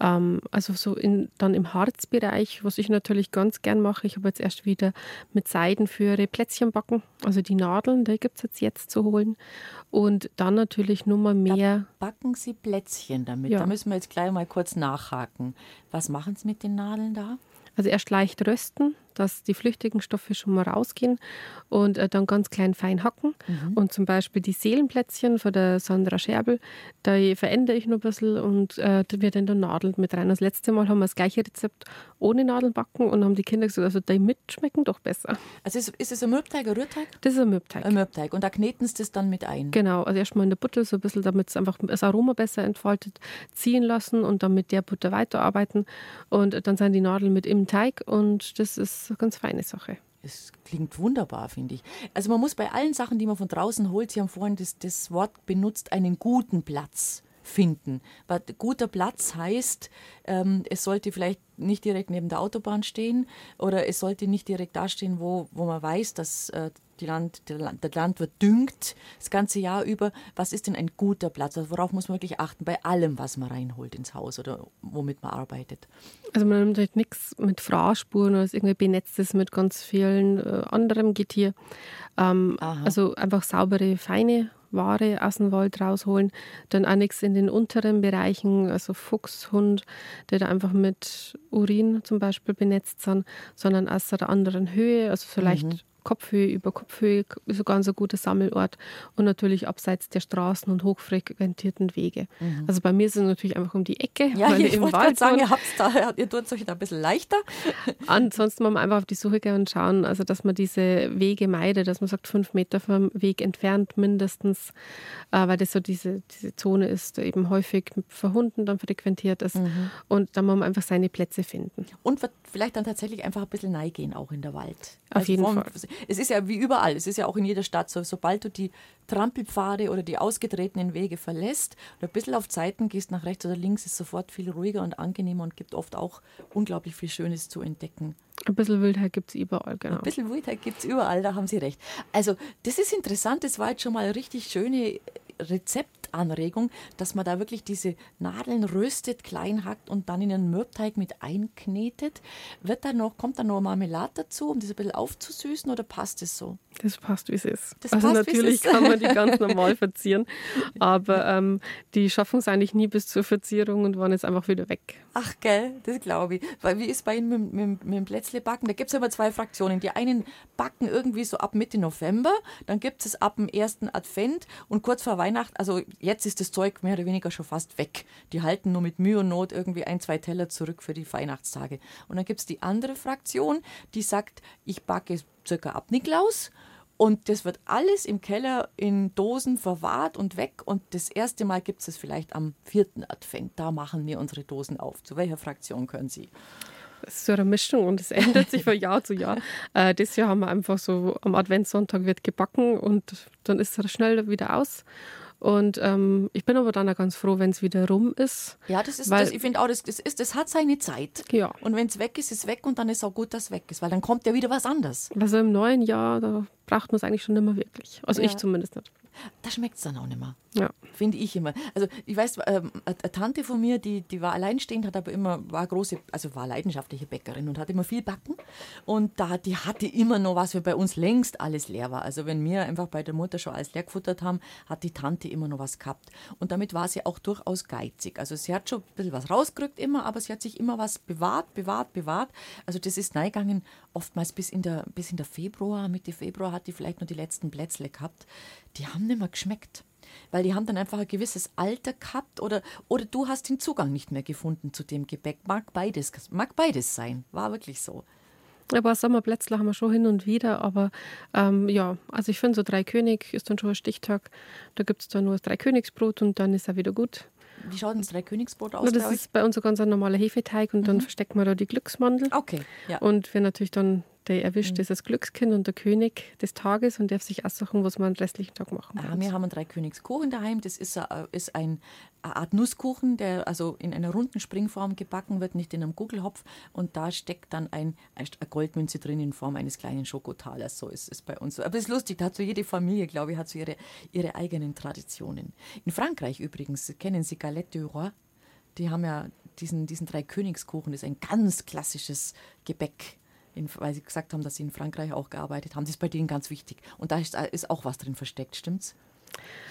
Ähm, also so in, dann im Harzbereich, was ich natürlich ganz gern mache, ich habe jetzt erst wieder mit Seidenführe Plätzchen backen, also die Nadeln, die gibt es jetzt, jetzt zu holen. Und dann natürlich nur mal mehr. Da backen Sie Plätzchen damit. Ja. Da müssen wir jetzt gleich mal kurz nachhaken. Was machen Sie mit den Nadeln da? Also erst leicht rösten, dass die flüchtigen Stoffe schon mal rausgehen und äh, dann ganz klein fein hacken. Mhm. Und zum Beispiel die Seelenplätzchen von der Sandra Scherbel, da verändere ich noch ein bisschen und äh, da wird dann der Nadel mit rein. Das letzte Mal haben wir das gleiche Rezept ohne Nadeln backen und haben die Kinder gesagt, also die mitschmecken doch besser. Also ist, ist es ein Mürbteig, ein Rührteig? Das ist ein Mürbteig. Ein Mürbteig. Und da kneten sie das dann mit ein? Genau, also erstmal in der Butter so ein bisschen, damit es einfach das Aroma besser entfaltet, ziehen lassen und dann mit der Butter weiterarbeiten. Und dann sind die Nadeln mit im Teig und das ist eine ganz feine Sache. Es klingt wunderbar, finde ich. Also man muss bei allen Sachen, die man von draußen holt, Sie haben vorhin das, das Wort benutzt, einen guten Platz finden. Weil guter Platz heißt, ähm, es sollte vielleicht nicht direkt neben der Autobahn stehen oder es sollte nicht direkt da stehen, wo, wo man weiß, dass äh, die Land, der, Land, der Landwirt düngt das ganze Jahr über. Was ist denn ein guter Platz? Also worauf muss man wirklich achten bei allem, was man reinholt ins Haus oder womit man arbeitet? Also man nimmt halt nichts mit Fraßspuren oder irgendwie benetztes mit ganz vielen äh, anderem Getier. Ähm, also einfach saubere, feine Ware aus dem Wald rausholen. Dann auch nichts in den unteren Bereichen, also Fuchs, Hund, die da einfach mit Urin zum Beispiel benetzt sind, sondern aus einer anderen Höhe, also vielleicht mhm. Kopfhöhe über Kopfhöhe ist ein ganz ein guter Sammelort und natürlich abseits der Straßen und hochfrequentierten Wege. Mhm. Also bei mir ist es natürlich einfach um die Ecke. Ja, ich im wollte sagen, ihr, da, ihr tut es euch da ein bisschen leichter. Ansonsten muss man einfach auf die Suche gehen und schauen, also dass man diese Wege meidet, dass man sagt, fünf Meter vom Weg entfernt mindestens, äh, weil das so diese, diese Zone ist, die eben häufig für Hunden dann frequentiert ist. Mhm. Und da muss man einfach seine Plätze finden. Und vielleicht dann tatsächlich einfach ein bisschen neigehen auch in der Wald. Auf also jeden Fall es ist ja wie überall, es ist ja auch in jeder Stadt so, sobald du die Trampelpfade oder die ausgetretenen Wege verlässt oder ein bisschen auf Zeiten gehst, nach rechts oder links, ist sofort viel ruhiger und angenehmer und gibt oft auch unglaublich viel Schönes zu entdecken. Ein bisschen Wildheit gibt es überall, genau. Ein bisschen Wildheit gibt es überall, da haben Sie recht. Also, das ist interessant, das war jetzt schon mal richtig schöne Rezeptanregung, dass man da wirklich diese Nadeln röstet, klein hackt und dann in einen Mürbteig mit einknetet. Wird da noch, kommt da noch Marmelade dazu, um das ein bisschen aufzusüßen oder passt es so? Das passt, wie es ist. Das also passt, natürlich kann man die ganz normal verzieren, aber ähm, die schaffen es eigentlich nie bis zur Verzierung und waren jetzt einfach wieder weg. Ach, gell, das glaube ich. Weil wie ist bei Ihnen mit, mit, mit dem Plätzle backen? Da gibt es immer zwei Fraktionen. Die einen backen irgendwie so ab Mitte November, dann gibt es ab dem ersten Advent und kurz vor Weihnachten, also jetzt ist das Zeug mehr oder weniger schon fast weg. Die halten nur mit Mühe und Not irgendwie ein, zwei Teller zurück für die Weihnachtstage. Und dann gibt es die andere Fraktion, die sagt, ich backe circa ab Niklaus und das wird alles im Keller in Dosen verwahrt und weg. Und das erste Mal gibt es es vielleicht am vierten Advent. Da machen wir unsere Dosen auf. Zu welcher Fraktion können Sie? Das ist so eine Mischung und es ändert sich von Jahr zu Jahr. Äh, das Jahr haben wir einfach so, am Adventssonntag wird gebacken und dann ist es schnell wieder aus. Und ähm, ich bin aber dann auch ganz froh, wenn es wieder rum ist. Ja, das ist, weil, das, ich finde auch, das, das, ist, das hat seine Zeit. Ja. Und wenn es weg ist, ist es weg und dann ist es auch gut, dass es weg ist, weil dann kommt ja wieder was anderes. Also im neuen Jahr, da braucht man es eigentlich schon nicht mehr wirklich. Also ja. ich zumindest nicht. Da schmeckt es dann auch nicht mehr. Ja. Finde ich immer. Also ich weiß, ähm, eine Tante von mir, die, die war alleinstehend, hat aber immer, war große, also war leidenschaftliche Bäckerin und hat immer viel backen. Und da, die hatte immer noch was, wie bei uns längst alles leer war. Also wenn wir einfach bei der Mutter schon alles leer gefuttert haben, hat die Tante immer noch was gehabt. Und damit war sie auch durchaus geizig. Also sie hat schon ein bisschen was rausgerückt immer, aber sie hat sich immer was bewahrt, bewahrt, bewahrt. Also das ist neigegangen, oftmals bis in der, bis in der Februar, Mitte Februar hat die vielleicht nur die letzten Plätzle gehabt. Die haben nicht mehr geschmeckt weil die haben dann einfach ein gewisses Alter gehabt oder, oder du hast den Zugang nicht mehr gefunden zu dem Gebäck. Mag beides, mag beides sein, war wirklich so. Aber Sommerplätzle haben wir schon hin und wieder, aber ähm, ja, also ich finde so Drei König ist dann schon ein Stichtag. Da gibt es dann nur das Dreikönigsbrot und dann ist er wieder gut. Wie schaut das Dreikönigsbrot aus? das ist bei uns so ganz ein normaler Hefeteig und mhm. dann verstecken wir da die Glücksmandel. Okay. Ja. Und wir natürlich dann der erwischt mhm. ist das Glückskind und der König des Tages und darf sich aussuchen, was man den restlichen Tag machen ah, Wir haben einen Dreikönigskuchen daheim. Das ist, ist ein, eine Art Nusskuchen, der also in einer runden Springform gebacken wird, nicht in einem Gugelhopf. Und da steckt dann ein, eine Goldmünze drin in Form eines kleinen Schokotalers. So ist es bei uns. Aber es ist lustig, da hat so jede Familie, glaube ich, hat so ihre, ihre eigenen Traditionen. In Frankreich übrigens kennen Sie Galette du Roi. Die haben ja diesen, diesen Dreikönigskuchen, das ist ein ganz klassisches Gebäck in, weil Sie gesagt haben, dass Sie in Frankreich auch gearbeitet haben. Das ist bei denen ganz wichtig. Und da ist, ist auch was drin versteckt, stimmt's?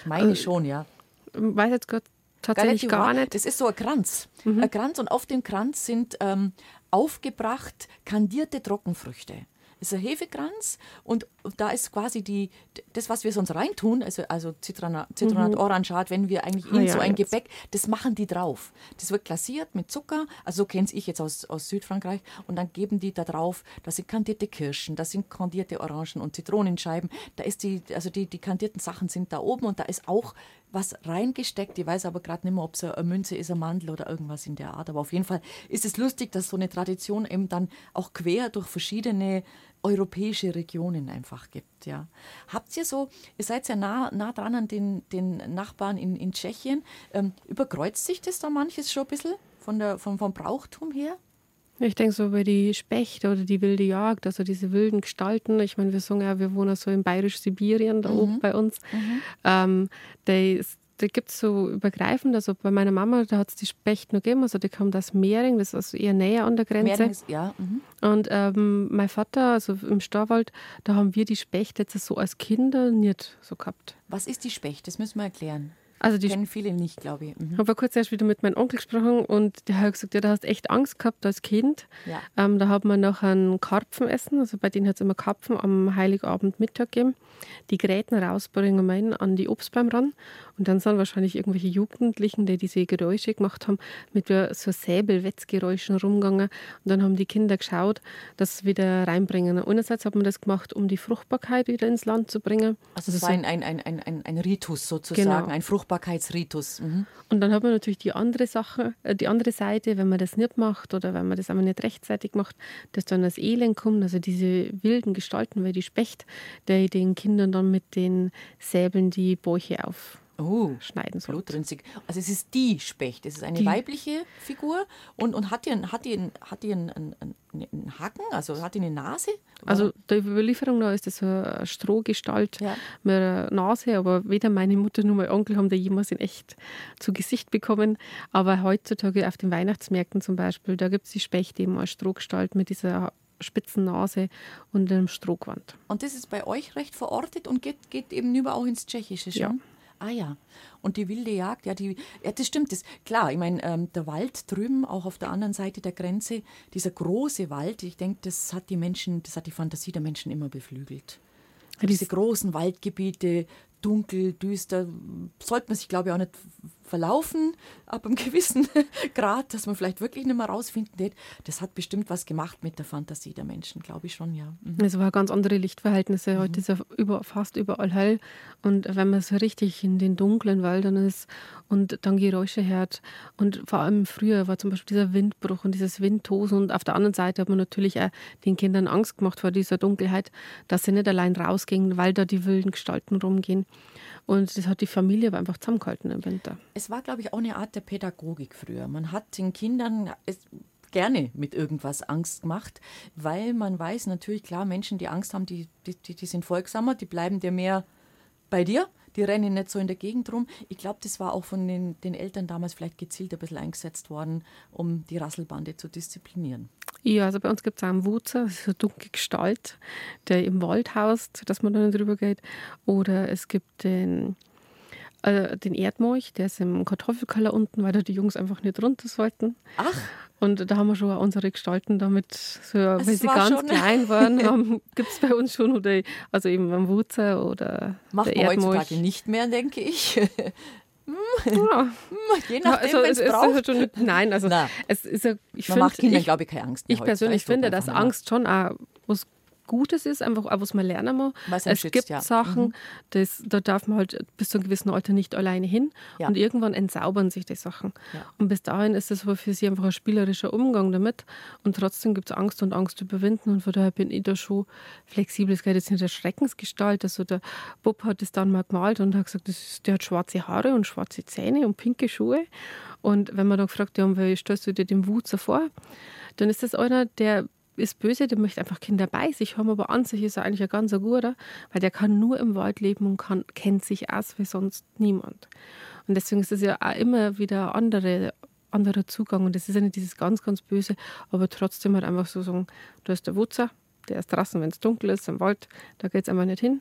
Ich meine äh, schon, ja. Weiß jetzt Gott tatsächlich gar nicht. Das ist so ein Kranz. Mhm. Ein Kranz und auf dem Kranz sind ähm, aufgebracht kandierte Trockenfrüchte ist ein Hefekranz und da ist quasi die, das, was wir sonst reintun, also, also Zitronat, Zitronat mhm. Orangeat, wenn wir eigentlich in ah, ja, so ein jetzt. Gebäck, das machen die drauf. Das wird glasiert mit Zucker, also so kenne ich jetzt aus, aus Südfrankreich und dann geben die da drauf, da sind kandierte Kirschen, da sind kandierte Orangen und Zitronenscheiben, da ist die, also die, die kandierten Sachen sind da oben und da ist auch was reingesteckt. Ich weiß aber gerade nicht mehr, ob es eine Münze ist, ein Mandel oder irgendwas in der Art. Aber auf jeden Fall ist es lustig, dass so eine Tradition eben dann auch quer durch verschiedene europäische Regionen einfach gibt. Ja. Habt ihr so, ihr seid ja nah, nah dran an den, den Nachbarn in, in Tschechien, ähm, überkreuzt sich das da manches schon ein bisschen von der, vom, vom Brauchtum her? Ich denke so über die Spechte oder die wilde Jagd, also diese wilden Gestalten. Ich meine, wir sagen ja, wir wohnen so in bayerisch-Sibirien, da mhm. oben bei uns. Mhm. Ähm, das, da gibt es so übergreifend, also bei meiner Mama, da hat es die Specht noch gegeben, also die kommt aus Mehring, das ist also eher näher an der Grenze. Ist, ja. Mhm. Und ähm, mein Vater, also im Starwald, da haben wir die Specht jetzt so als Kinder nicht so gehabt. Was ist die Specht? Das müssen wir erklären. Also die kennen viele nicht, glaube ich. Mhm. Ich habe kurz erst wieder mit meinem Onkel gesprochen und der hat gesagt, ja, da hast echt Angst gehabt als Kind. Ja. Ähm, da hat man noch ein Karpfen essen, also bei denen hat es immer Karpfen am Heiligabend Mittag gegeben. Die Gräten rausbringen wir an die Obstbäume ran und dann sind wahrscheinlich irgendwelche Jugendlichen, die diese Geräusche gemacht haben, mit so Säbelwetzgeräuschen rumgegangen und dann haben die Kinder geschaut, dass sie wieder reinbringen. einerseits hat man das gemacht, um die Fruchtbarkeit wieder ins Land zu bringen. Also das war ein, ein, ein, ein, ein Ritus sozusagen, genau. ein Fruchtbarkeitsritus. Mhm. Und dann hat man natürlich die andere Sache, äh, die andere Seite, wenn man das nicht macht oder wenn man das aber nicht rechtzeitig macht, dass dann das Elend kommt, also diese wilden Gestalten, weil die Specht, der den Kindern dann mit den Säbeln die Bäuche auf oh, schneiden soll. Blutrünstig. Also es ist die Specht. Es ist eine die. weibliche Figur und, und hat die, einen, hat die, einen, hat die einen, einen, einen Haken, also hat die eine Nase? Also der Überlieferung nach ist das so eine Strohgestalt ja. mit einer Nase, aber weder meine Mutter noch mein Onkel haben da jemals in echt zu Gesicht bekommen. Aber heutzutage auf den Weihnachtsmärkten zum Beispiel, da gibt es die Specht eben als Strohgestalt mit dieser spitzen Nase und einem Strohgewand. Und das ist bei euch recht verortet und geht, geht eben über auch ins Tschechische schon? Ja. Ah ja. Und die wilde Jagd, ja, die, ja das stimmt. Das, klar, ich meine, ähm, der Wald drüben, auch auf der anderen Seite der Grenze, dieser große Wald, ich denke, das hat die Menschen, das hat die Fantasie der Menschen immer beflügelt. Ja, diese großen Waldgebiete, dunkel, düster, sollte man sich, glaube ich, auch nicht verlaufen ab einem gewissen Grad, dass man vielleicht wirklich nicht mehr rausfinden wird. Das hat bestimmt was gemacht mit der Fantasie der Menschen, glaube ich schon, ja. Mhm. Es war ganz andere Lichtverhältnisse. Heute mhm. ist ja über, fast überall hell. Und wenn man so richtig in den dunklen Wäldern ist und dann Geräusche hört und vor allem früher war zum Beispiel dieser Windbruch und dieses Windtosen und auf der anderen Seite hat man natürlich auch den Kindern Angst gemacht vor dieser Dunkelheit, dass sie nicht allein rausgingen, weil da die wilden Gestalten rumgehen. Und das hat die Familie aber einfach zusammengehalten im Winter. Es war, glaube ich, auch eine Art der Pädagogik früher. Man hat den Kindern gerne mit irgendwas Angst gemacht, weil man weiß natürlich, klar, Menschen, die Angst haben, die, die, die sind folgsamer, die bleiben dir mehr bei dir die rennen nicht so in der Gegend rum. Ich glaube, das war auch von den, den, Eltern damals vielleicht gezielt ein bisschen eingesetzt worden, um die Rasselbande zu disziplinieren. Ja, also bei uns gibt es auch einen ist eine dunkle Gestalt, der im Wald haust, dass man da nicht drüber geht. Oder es gibt den, äh, den Erdmolch, der ist im Kartoffelkeller unten, weil da die Jungs einfach nicht runter sollten. Ach. Und da haben wir schon unsere Gestalten damit, so, wenn sie ganz schon. klein waren, gibt es bei uns schon, oder, also eben am Wutzer oder Macht der man Erdmolch. heutzutage nicht mehr, denke ich. Ja. Je nachdem, also, es ist braucht. Schon, nein, also Na. es ist ja, ich Man find, macht Kindern, glaube ich, keine Angst Ich persönlich finde, dass Angst schon auch was Gutes ist, einfach auch was man lernen muss. Was es schützt, gibt ja. Sachen, mhm. das, da darf man halt bis zu einem gewissen Alter nicht alleine hin ja. und irgendwann entzaubern sich die Sachen. Ja. Und bis dahin ist es für sie einfach ein spielerischer Umgang damit und trotzdem gibt es Angst und Angst überwinden und von daher bin ich da schon flexibel. Es geht jetzt nicht der Schreckensgestalt, also der Bob hat es dann mal gemalt und hat gesagt, ist, der hat schwarze Haare und schwarze Zähne und pinke Schuhe und wenn man dann gefragt hat, wie stellst du dir den Wutzer vor, dann ist das einer, der ist böse, der möchte einfach Kinder bei sich haben, aber an sich ist er eigentlich ein ganz guter, weil der kann nur im Wald leben und kann, kennt sich aus wie sonst niemand. Und deswegen ist es ja auch immer wieder andere, anderer Zugang. Und das ist ja nicht dieses ganz, ganz Böse, aber trotzdem halt einfach so sagen, da ist der Wutzer, der ist draußen, wenn es dunkel ist, im Wald, da geht es einfach nicht hin.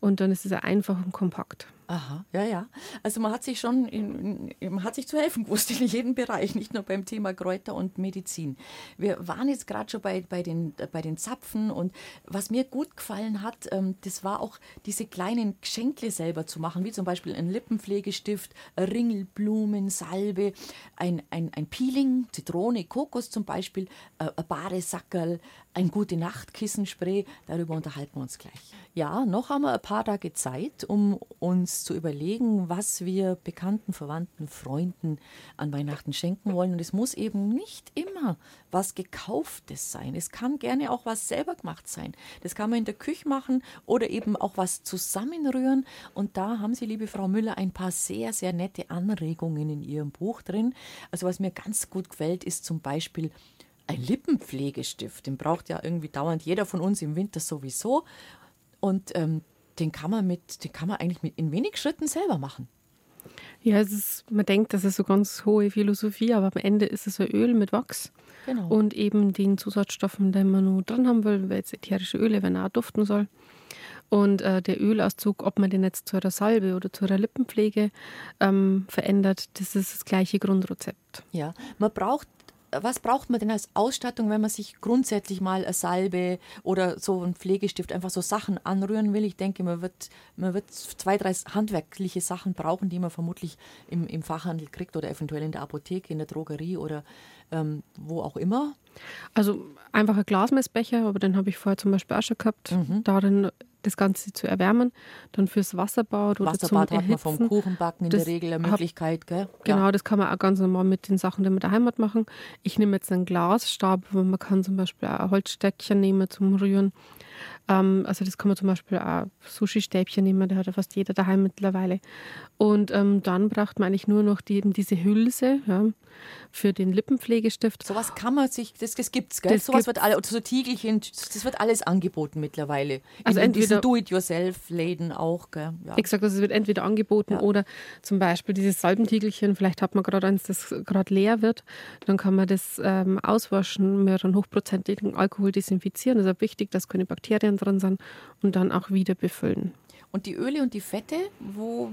Und dann ist es einfach und kompakt. Aha, ja, ja. Also man hat sich schon, in, in, man hat sich zu helfen gewusst in jedem Bereich, nicht nur beim Thema Kräuter und Medizin. Wir waren jetzt gerade schon bei, bei, den, bei den Zapfen und was mir gut gefallen hat, ähm, das war auch diese kleinen Geschenkle selber zu machen, wie zum Beispiel ein Lippenpflegestift, Ringelblumen, Salbe, ein, ein, ein Peeling, Zitrone, Kokos zum Beispiel, äh, ein Badesackerl, ein gute Nacht-Kissenspray, darüber unterhalten wir uns gleich. Ja, noch haben wir ein paar Tage Zeit, um uns zu überlegen, was wir Bekannten, Verwandten, Freunden an Weihnachten schenken wollen. Und es muss eben nicht immer was Gekauftes sein. Es kann gerne auch was selber gemacht sein. Das kann man in der Küche machen oder eben auch was zusammenrühren. Und da haben Sie, liebe Frau Müller, ein paar sehr, sehr nette Anregungen in Ihrem Buch drin. Also was mir ganz gut gefällt, ist zum Beispiel ein Lippenpflegestift. Den braucht ja irgendwie dauernd jeder von uns im Winter sowieso. Und ähm, den kann man mit, den kann man eigentlich mit in wenig Schritten selber machen. Ja, es ist, man denkt, das ist so ganz hohe Philosophie, aber am Ende ist es ein Öl mit Wachs genau. und eben den Zusatzstoffen, die man nur drin haben will, weil jetzt ätherische Öle, wenn er auch duften soll. Und äh, der Ölauszug, ob man den jetzt zu einer Salbe oder zu einer Lippenpflege ähm, verändert, das ist das gleiche Grundrezept. Ja, man braucht was braucht man denn als Ausstattung, wenn man sich grundsätzlich mal eine Salbe oder so ein Pflegestift einfach so Sachen anrühren will? Ich denke, man wird, man wird zwei, drei handwerkliche Sachen brauchen, die man vermutlich im, im Fachhandel kriegt oder eventuell in der Apotheke, in der Drogerie oder ähm, wo auch immer. Also einfach ein Glasmessbecher, aber den habe ich vorher zum Beispiel auch schon gehabt. Mhm. Darin das Ganze zu erwärmen. Dann fürs Wasserbad oder Wasserbad zum hat man vom Kuchenbacken in das der Regel eine Möglichkeit. Gell? Genau, ja. das kann man auch ganz normal mit den Sachen, die man daheim hat, machen. Ich nehme jetzt einen Glasstab, aber man kann zum Beispiel auch ein Holzstäckchen nehmen zum Rühren. Ähm, also das kann man zum Beispiel auch Sushi-Stäbchen nehmen, der hat ja fast jeder daheim mittlerweile. Und ähm, dann braucht man eigentlich nur noch die, eben diese Hülse ja, für den Lippenpflegestift. Sowas kann man sich, das, das es, gell? Das Sowas wird alle, so Tiegelchen, das wird alles angeboten mittlerweile. Also in entweder Do-it-yourself-Läden auch, gell? Ja. Exakt, also es wird entweder angeboten ja. oder zum Beispiel dieses Salbentiegelchen, vielleicht hat man gerade eins, das gerade leer wird, dann kann man das ähm, auswaschen, mit einem hochprozentigen Alkohol desinfizieren. Das ist auch wichtig, dass keine Bakterien drin sind und dann auch wieder befüllen. Und die Öle und die Fette, wo,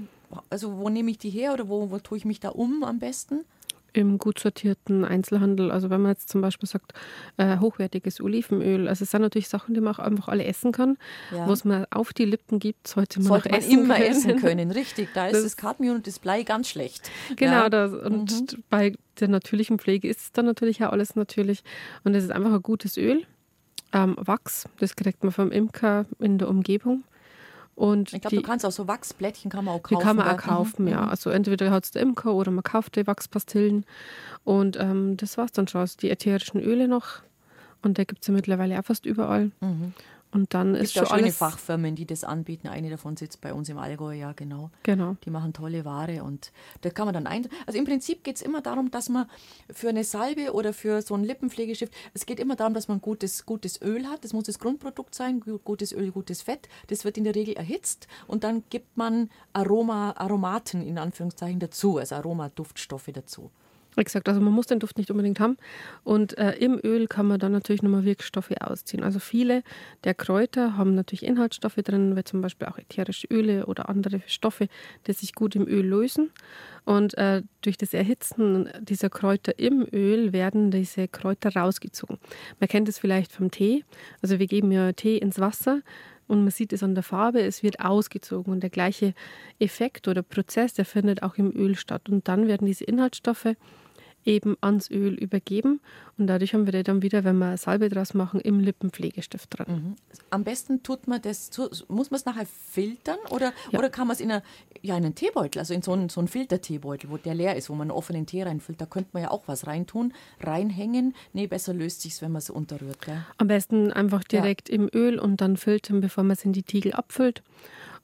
also wo nehme ich die her oder wo, wo tue ich mich da um am besten? Im gut sortierten Einzelhandel. Also wenn man jetzt zum Beispiel sagt, äh, hochwertiges Olivenöl, also es sind natürlich Sachen, die man auch einfach alle essen kann. Ja. Was man auf die Lippen gibt, sollte man, sollte man essen immer können. essen können. Richtig, da ist das, das Cadmium und das Blei ganz schlecht. Genau, ja. das, und mhm. bei der natürlichen Pflege ist es dann natürlich auch alles natürlich. Und es ist einfach ein gutes Öl ähm, Wachs, das kriegt man vom Imker in der Umgebung. Und ich glaube, du kannst auch so Wachsblättchen kann man auch kaufen. Die kann man auch kaufen, mhm. ja. Also entweder hat es der Imker oder man kauft die Wachspastillen. Und ähm, das es dann schon. Also die ätherischen Öle noch. Und da gibt es ja mittlerweile auch fast überall. Mhm. Und dann ist schon schöne Fachfirmen, die das anbieten. Eine davon sitzt bei uns im Allgäu, ja genau. Genau. Die machen tolle Ware und da kann man dann ein. Also im Prinzip geht es immer darum, dass man für eine Salbe oder für so ein Lippenpflegestift, es geht immer darum, dass man gutes, gutes Öl hat. Das muss das Grundprodukt sein, gutes Öl, gutes Fett. Das wird in der Regel erhitzt und dann gibt man Aroma, Aromaten in Anführungszeichen dazu, also Aromaduftstoffe dazu. Exakt, also man muss den Duft nicht unbedingt haben. Und äh, im Öl kann man dann natürlich nochmal Wirkstoffe ausziehen. Also viele der Kräuter haben natürlich Inhaltsstoffe drin, wie zum Beispiel auch ätherische Öle oder andere Stoffe, die sich gut im Öl lösen. Und äh, durch das Erhitzen dieser Kräuter im Öl werden diese Kräuter rausgezogen. Man kennt es vielleicht vom Tee. Also wir geben ja Tee ins Wasser und man sieht es an der Farbe, es wird ausgezogen und der gleiche Effekt oder Prozess, der findet auch im Öl statt. Und dann werden diese Inhaltsstoffe eben ans Öl übergeben. Und dadurch haben wir dann wieder, wenn wir Salbe draus machen, im Lippenpflegestift dran. Mhm. Am besten tut man das, muss man es nachher filtern oder, ja. oder kann man es in, eine, ja, in einen Teebeutel, also in so einen, so einen Filterteebeutel, wo der leer ist, wo man einen offenen Tee reinfüllt, da könnte man ja auch was reintun, reinhängen. Nee, besser löst sich wenn man es unterrührt. Gell? Am besten einfach direkt ja. im Öl und dann filtern, bevor man es in die Tiegel abfüllt.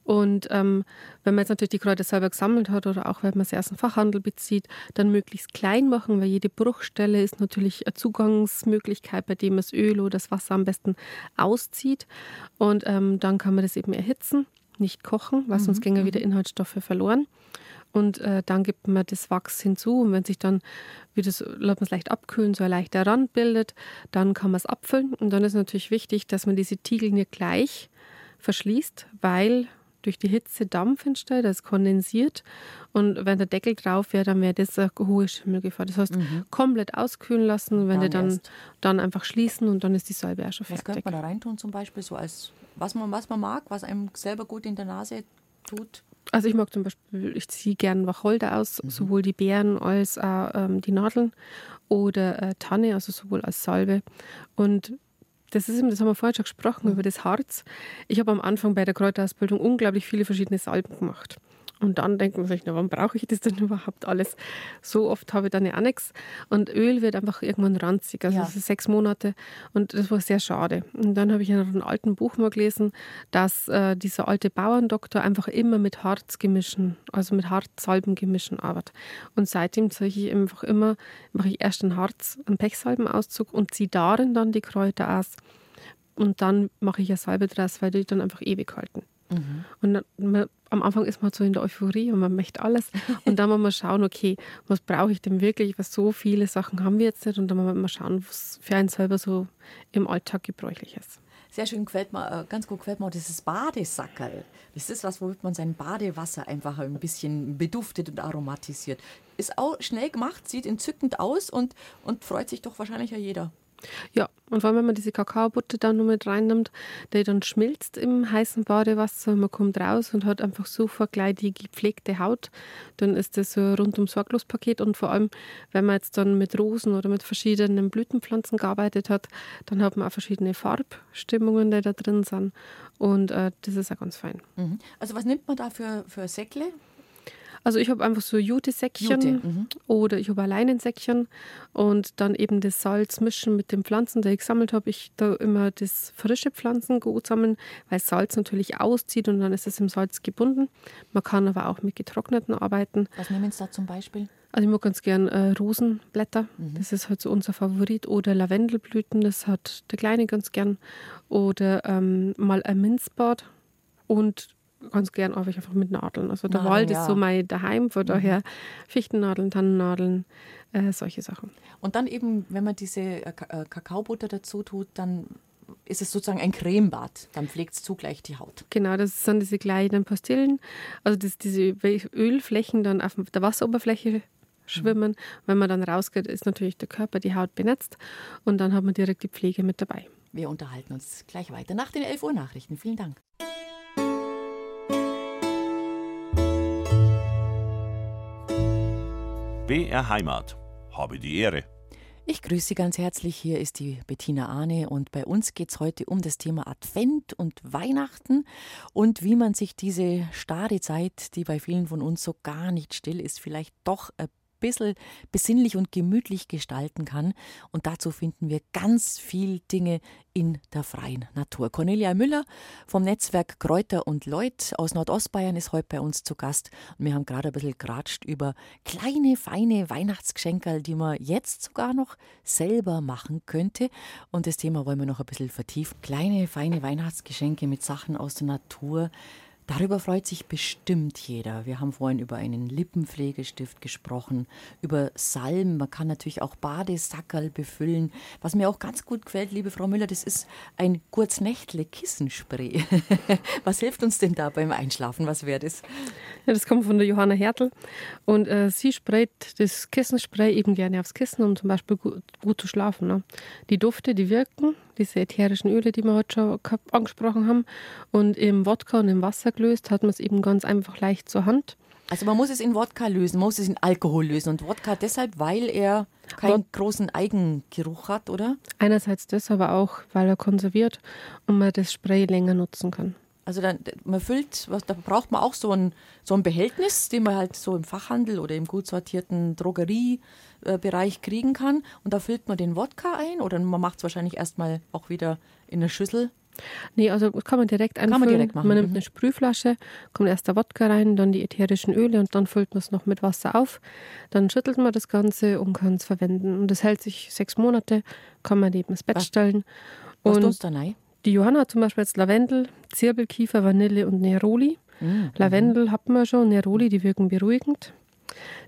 Und ähm, wenn man jetzt natürlich die Kräuter selber gesammelt hat oder auch wenn man sie aus dem Fachhandel bezieht, dann möglichst klein machen, weil jede Bruchstelle ist natürlich eine Zugangsmöglichkeit, bei dem das Öl oder das Wasser am besten auszieht. Und ähm, dann kann man das eben erhitzen, nicht kochen, weil mhm. sonst gehen ja wieder mhm. Inhaltsstoffe verloren. Und äh, dann gibt man das Wachs hinzu. Und wenn sich dann, wie das, lässt man es leicht abkühlen, so ein leichter Rand bildet, dann kann man es abfüllen. Und dann ist natürlich wichtig, dass man diese Tiegel nicht gleich verschließt, weil durch die Hitze Dampf entsteht, das kondensiert. Und wenn der Deckel drauf wäre, dann wäre das eine hohe Schimmelgefahr. Das heißt, mhm. komplett auskühlen lassen, wenn dann, dann, dann einfach schließen und dann ist die Salbe auch schon fertig. Was könnte man da reintun zum Beispiel, so als was man, was man mag, was einem selber gut in der Nase tut? Also ich mag zum Beispiel, ich ziehe gerne Wacholder aus, mhm. sowohl die Beeren als auch ähm, die Nadeln oder äh, Tanne, also sowohl als Salbe. Und das ist eben, das haben wir vorhin schon gesprochen, mhm. über das Harz. Ich habe am Anfang bei der Kräuterausbildung unglaublich viele verschiedene Salben gemacht. Und dann denkt man sich, na, warum brauche ich das denn überhaupt alles? So oft habe ich dann ja auch nichts. Und Öl wird einfach irgendwann ranzig. Also ja. sechs Monate. Und das war sehr schade. Und dann habe ich in einem alten Buch mal gelesen, dass äh, dieser alte Bauerndoktor einfach immer mit Harzgemischen, also mit Harzsalbengemischen arbeitet. Und seitdem ziehe ich einfach immer, mache ich erst einen Harz, einen Pechsalbenauszug und ziehe darin dann die Kräuter aus. Und dann mache ich eine Salbe draus, weil die dann einfach ewig halten. Mhm. Und man, am Anfang ist man so in der Euphorie und man möchte alles. Und dann muss man schauen, okay, was brauche ich denn wirklich? Was so viele Sachen haben wir jetzt nicht. Und dann muss man schauen, was für einen selber so im Alltag gebräuchlich ist. Sehr schön gefällt mir, äh, ganz gut gefällt mir auch dieses Badesackerl. Das ist was, womit man sein Badewasser einfach ein bisschen beduftet und aromatisiert. Ist auch schnell gemacht, sieht entzückend aus und, und freut sich doch wahrscheinlich ja jeder. Ja, und vor allem, wenn man diese Kakaobutter dann noch mit reinnimmt, die dann schmilzt im heißen Badewasser, man kommt raus und hat einfach sofort gleich die gepflegte Haut, dann ist das so ein rundum sorglos Paket und vor allem, wenn man jetzt dann mit Rosen oder mit verschiedenen Blütenpflanzen gearbeitet hat, dann hat man auch verschiedene Farbstimmungen, die da drin sind und äh, das ist auch ganz fein. Mhm. Also was nimmt man da für, für Säckle? Also ich habe einfach so Jute-Säckchen Jute, mhm. oder ich habe allein ein Säckchen und dann eben das Salz mischen mit den Pflanzen, die ich gesammelt habe. Ich da immer das frische Pflanzengut sammeln, weil Salz natürlich auszieht und dann ist es im Salz gebunden. Man kann aber auch mit getrockneten arbeiten. Was nehmen Sie da zum Beispiel? Also ich mag ganz gern äh, Rosenblätter, mhm. das ist halt so unser Favorit. Oder Lavendelblüten, das hat der Kleine ganz gern. Oder ähm, mal ein Minzbad und ganz gern arbeite ich einfach mit Nadeln. Also der Nadeln, Wald ist so mein Daheim, von mhm. daher Fichtennadeln, Tannennadeln, äh, solche Sachen. Und dann eben, wenn man diese äh, äh, Kakaobutter dazu tut, dann ist es sozusagen ein Cremebad. Dann pflegt es zugleich die Haut. Genau, das sind diese kleinen Pastillen. Also das, diese Ölflächen dann auf der Wasseroberfläche schwimmen. Mhm. Wenn man dann rausgeht, ist natürlich der Körper, die Haut benetzt und dann hat man direkt die Pflege mit dabei. Wir unterhalten uns gleich weiter nach den 11 Uhr Nachrichten. Vielen Dank. BR Heimat. Habe die Ehre. Ich grüße Sie ganz herzlich. Hier ist die Bettina Ahne und bei uns geht es heute um das Thema Advent und Weihnachten und wie man sich diese starre Zeit, die bei vielen von uns so gar nicht still ist, vielleicht doch ein bisschen besinnlich und gemütlich gestalten kann. Und dazu finden wir ganz viel Dinge in der freien Natur. Cornelia Müller vom Netzwerk Kräuter und Leut aus Nordostbayern ist heute bei uns zu Gast. Und wir haben gerade ein bisschen geratscht über kleine, feine Weihnachtsgeschenke, die man jetzt sogar noch selber machen könnte. Und das Thema wollen wir noch ein bisschen vertiefen. Kleine, feine Weihnachtsgeschenke mit Sachen aus der Natur. Darüber freut sich bestimmt jeder. Wir haben vorhin über einen Lippenpflegestift gesprochen, über Salm. Man kann natürlich auch Badesackerl befüllen. Was mir auch ganz gut gefällt, liebe Frau Müller, das ist ein Kurznächtle Kissenspray. Was hilft uns denn da beim Einschlafen? Was wäre das? Ja, das kommt von der Johanna Hertel. Und äh, sie sprayt das Kissenspray eben gerne aufs Kissen, um zum Beispiel gut, gut zu schlafen. Ne? Die Dufte, die wirken, diese ätherischen Öle, die wir heute schon angesprochen haben. Und im Wodka und im Wasser gelöst hat man es eben ganz einfach leicht zur Hand. Also man muss es in Wodka lösen, man muss es in Alkohol lösen. Und Wodka deshalb, weil er keinen Wod großen Eigengeruch hat, oder? Einerseits das, aber auch, weil er konserviert und man das Spray länger nutzen kann. Also dann, man füllt, was, da braucht man auch so ein, so ein Behältnis, den man halt so im Fachhandel oder im gut sortierten Drogeriebereich kriegen kann. Und da füllt man den Wodka ein oder man macht es wahrscheinlich erstmal auch wieder in eine Schüssel. Nee, also kann man direkt einfüllen. Kann man direkt machen. Man nimmt mhm. eine Sprühflasche, kommt erst der Wodka rein, dann die ätherischen Öle und dann füllt man es noch mit Wasser auf. Dann schüttelt man das Ganze und kann es verwenden. Und das hält sich sechs Monate, kann man neben das Bett was, stellen. Was und tust du da? Die Johanna hat zum Beispiel jetzt Lavendel, Zirbelkiefer, Vanille und Neroli. Mhm. Lavendel hatten wir schon, Neroli, die wirken beruhigend.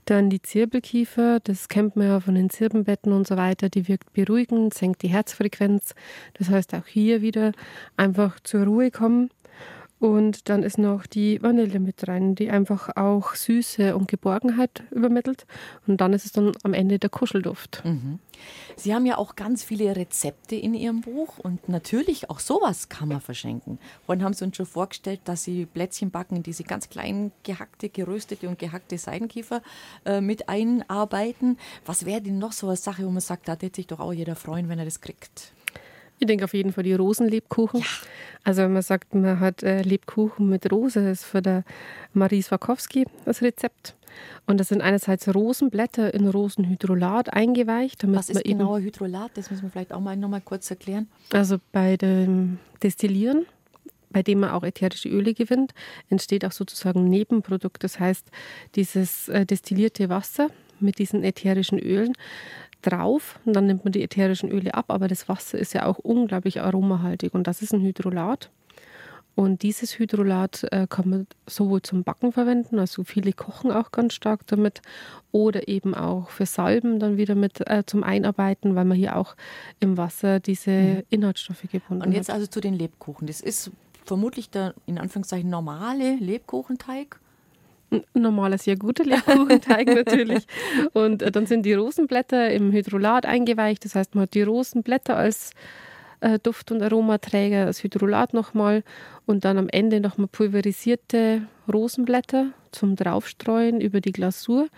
Dann die Zirbelkiefer, das kennt man ja von den Zirbenbetten und so weiter, die wirkt beruhigend, senkt die Herzfrequenz. Das heißt auch hier wieder einfach zur Ruhe kommen. Und dann ist noch die Vanille mit rein, die einfach auch Süße und Geborgenheit übermittelt. Und dann ist es dann am Ende der Kuschelduft. Mhm. Sie haben ja auch ganz viele Rezepte in Ihrem Buch und natürlich auch sowas kann man verschenken. Vorhin haben Sie uns schon vorgestellt, dass Sie Plätzchen backen, diese ganz kleinen gehackte, geröstete und gehackte Seidenkiefer äh, mit einarbeiten. Was wäre denn noch so eine Sache, wo man sagt, da hätte sich doch auch jeder freuen, wenn er das kriegt? Ich denke auf jeden Fall die Rosenlebkuchen. Ja. Also wenn man sagt, man hat äh, Lebkuchen mit Rose, das ist für der Marie Swakowski das Rezept. Und das sind einerseits Rosenblätter in Rosenhydrolat eingeweicht. Was ist genauer Hydrolat? Das müssen wir vielleicht auch mal noch mal kurz erklären. Also bei dem Destillieren, bei dem man auch ätherische Öle gewinnt, entsteht auch sozusagen ein Nebenprodukt. Das heißt, dieses äh, destillierte Wasser mit diesen ätherischen Ölen drauf und dann nimmt man die ätherischen Öle ab, aber das Wasser ist ja auch unglaublich aromahaltig und das ist ein Hydrolat. Und dieses Hydrolat äh, kann man sowohl zum Backen verwenden, also viele kochen auch ganz stark damit, oder eben auch für Salben dann wieder mit äh, zum Einarbeiten, weil man hier auch im Wasser diese mhm. Inhaltsstoffe gebunden hat. Und jetzt hat. also zu den Lebkuchen. Das ist vermutlich der in Anführungszeichen normale Lebkuchenteig normaler, sehr guter Lebkuchenteig natürlich. Und äh, dann sind die Rosenblätter im Hydrolat eingeweicht. Das heißt, man hat die Rosenblätter als äh, Duft- und Aromaträger, das Hydrolat nochmal und dann am Ende nochmal pulverisierte Rosenblätter zum Draufstreuen über die Glasur.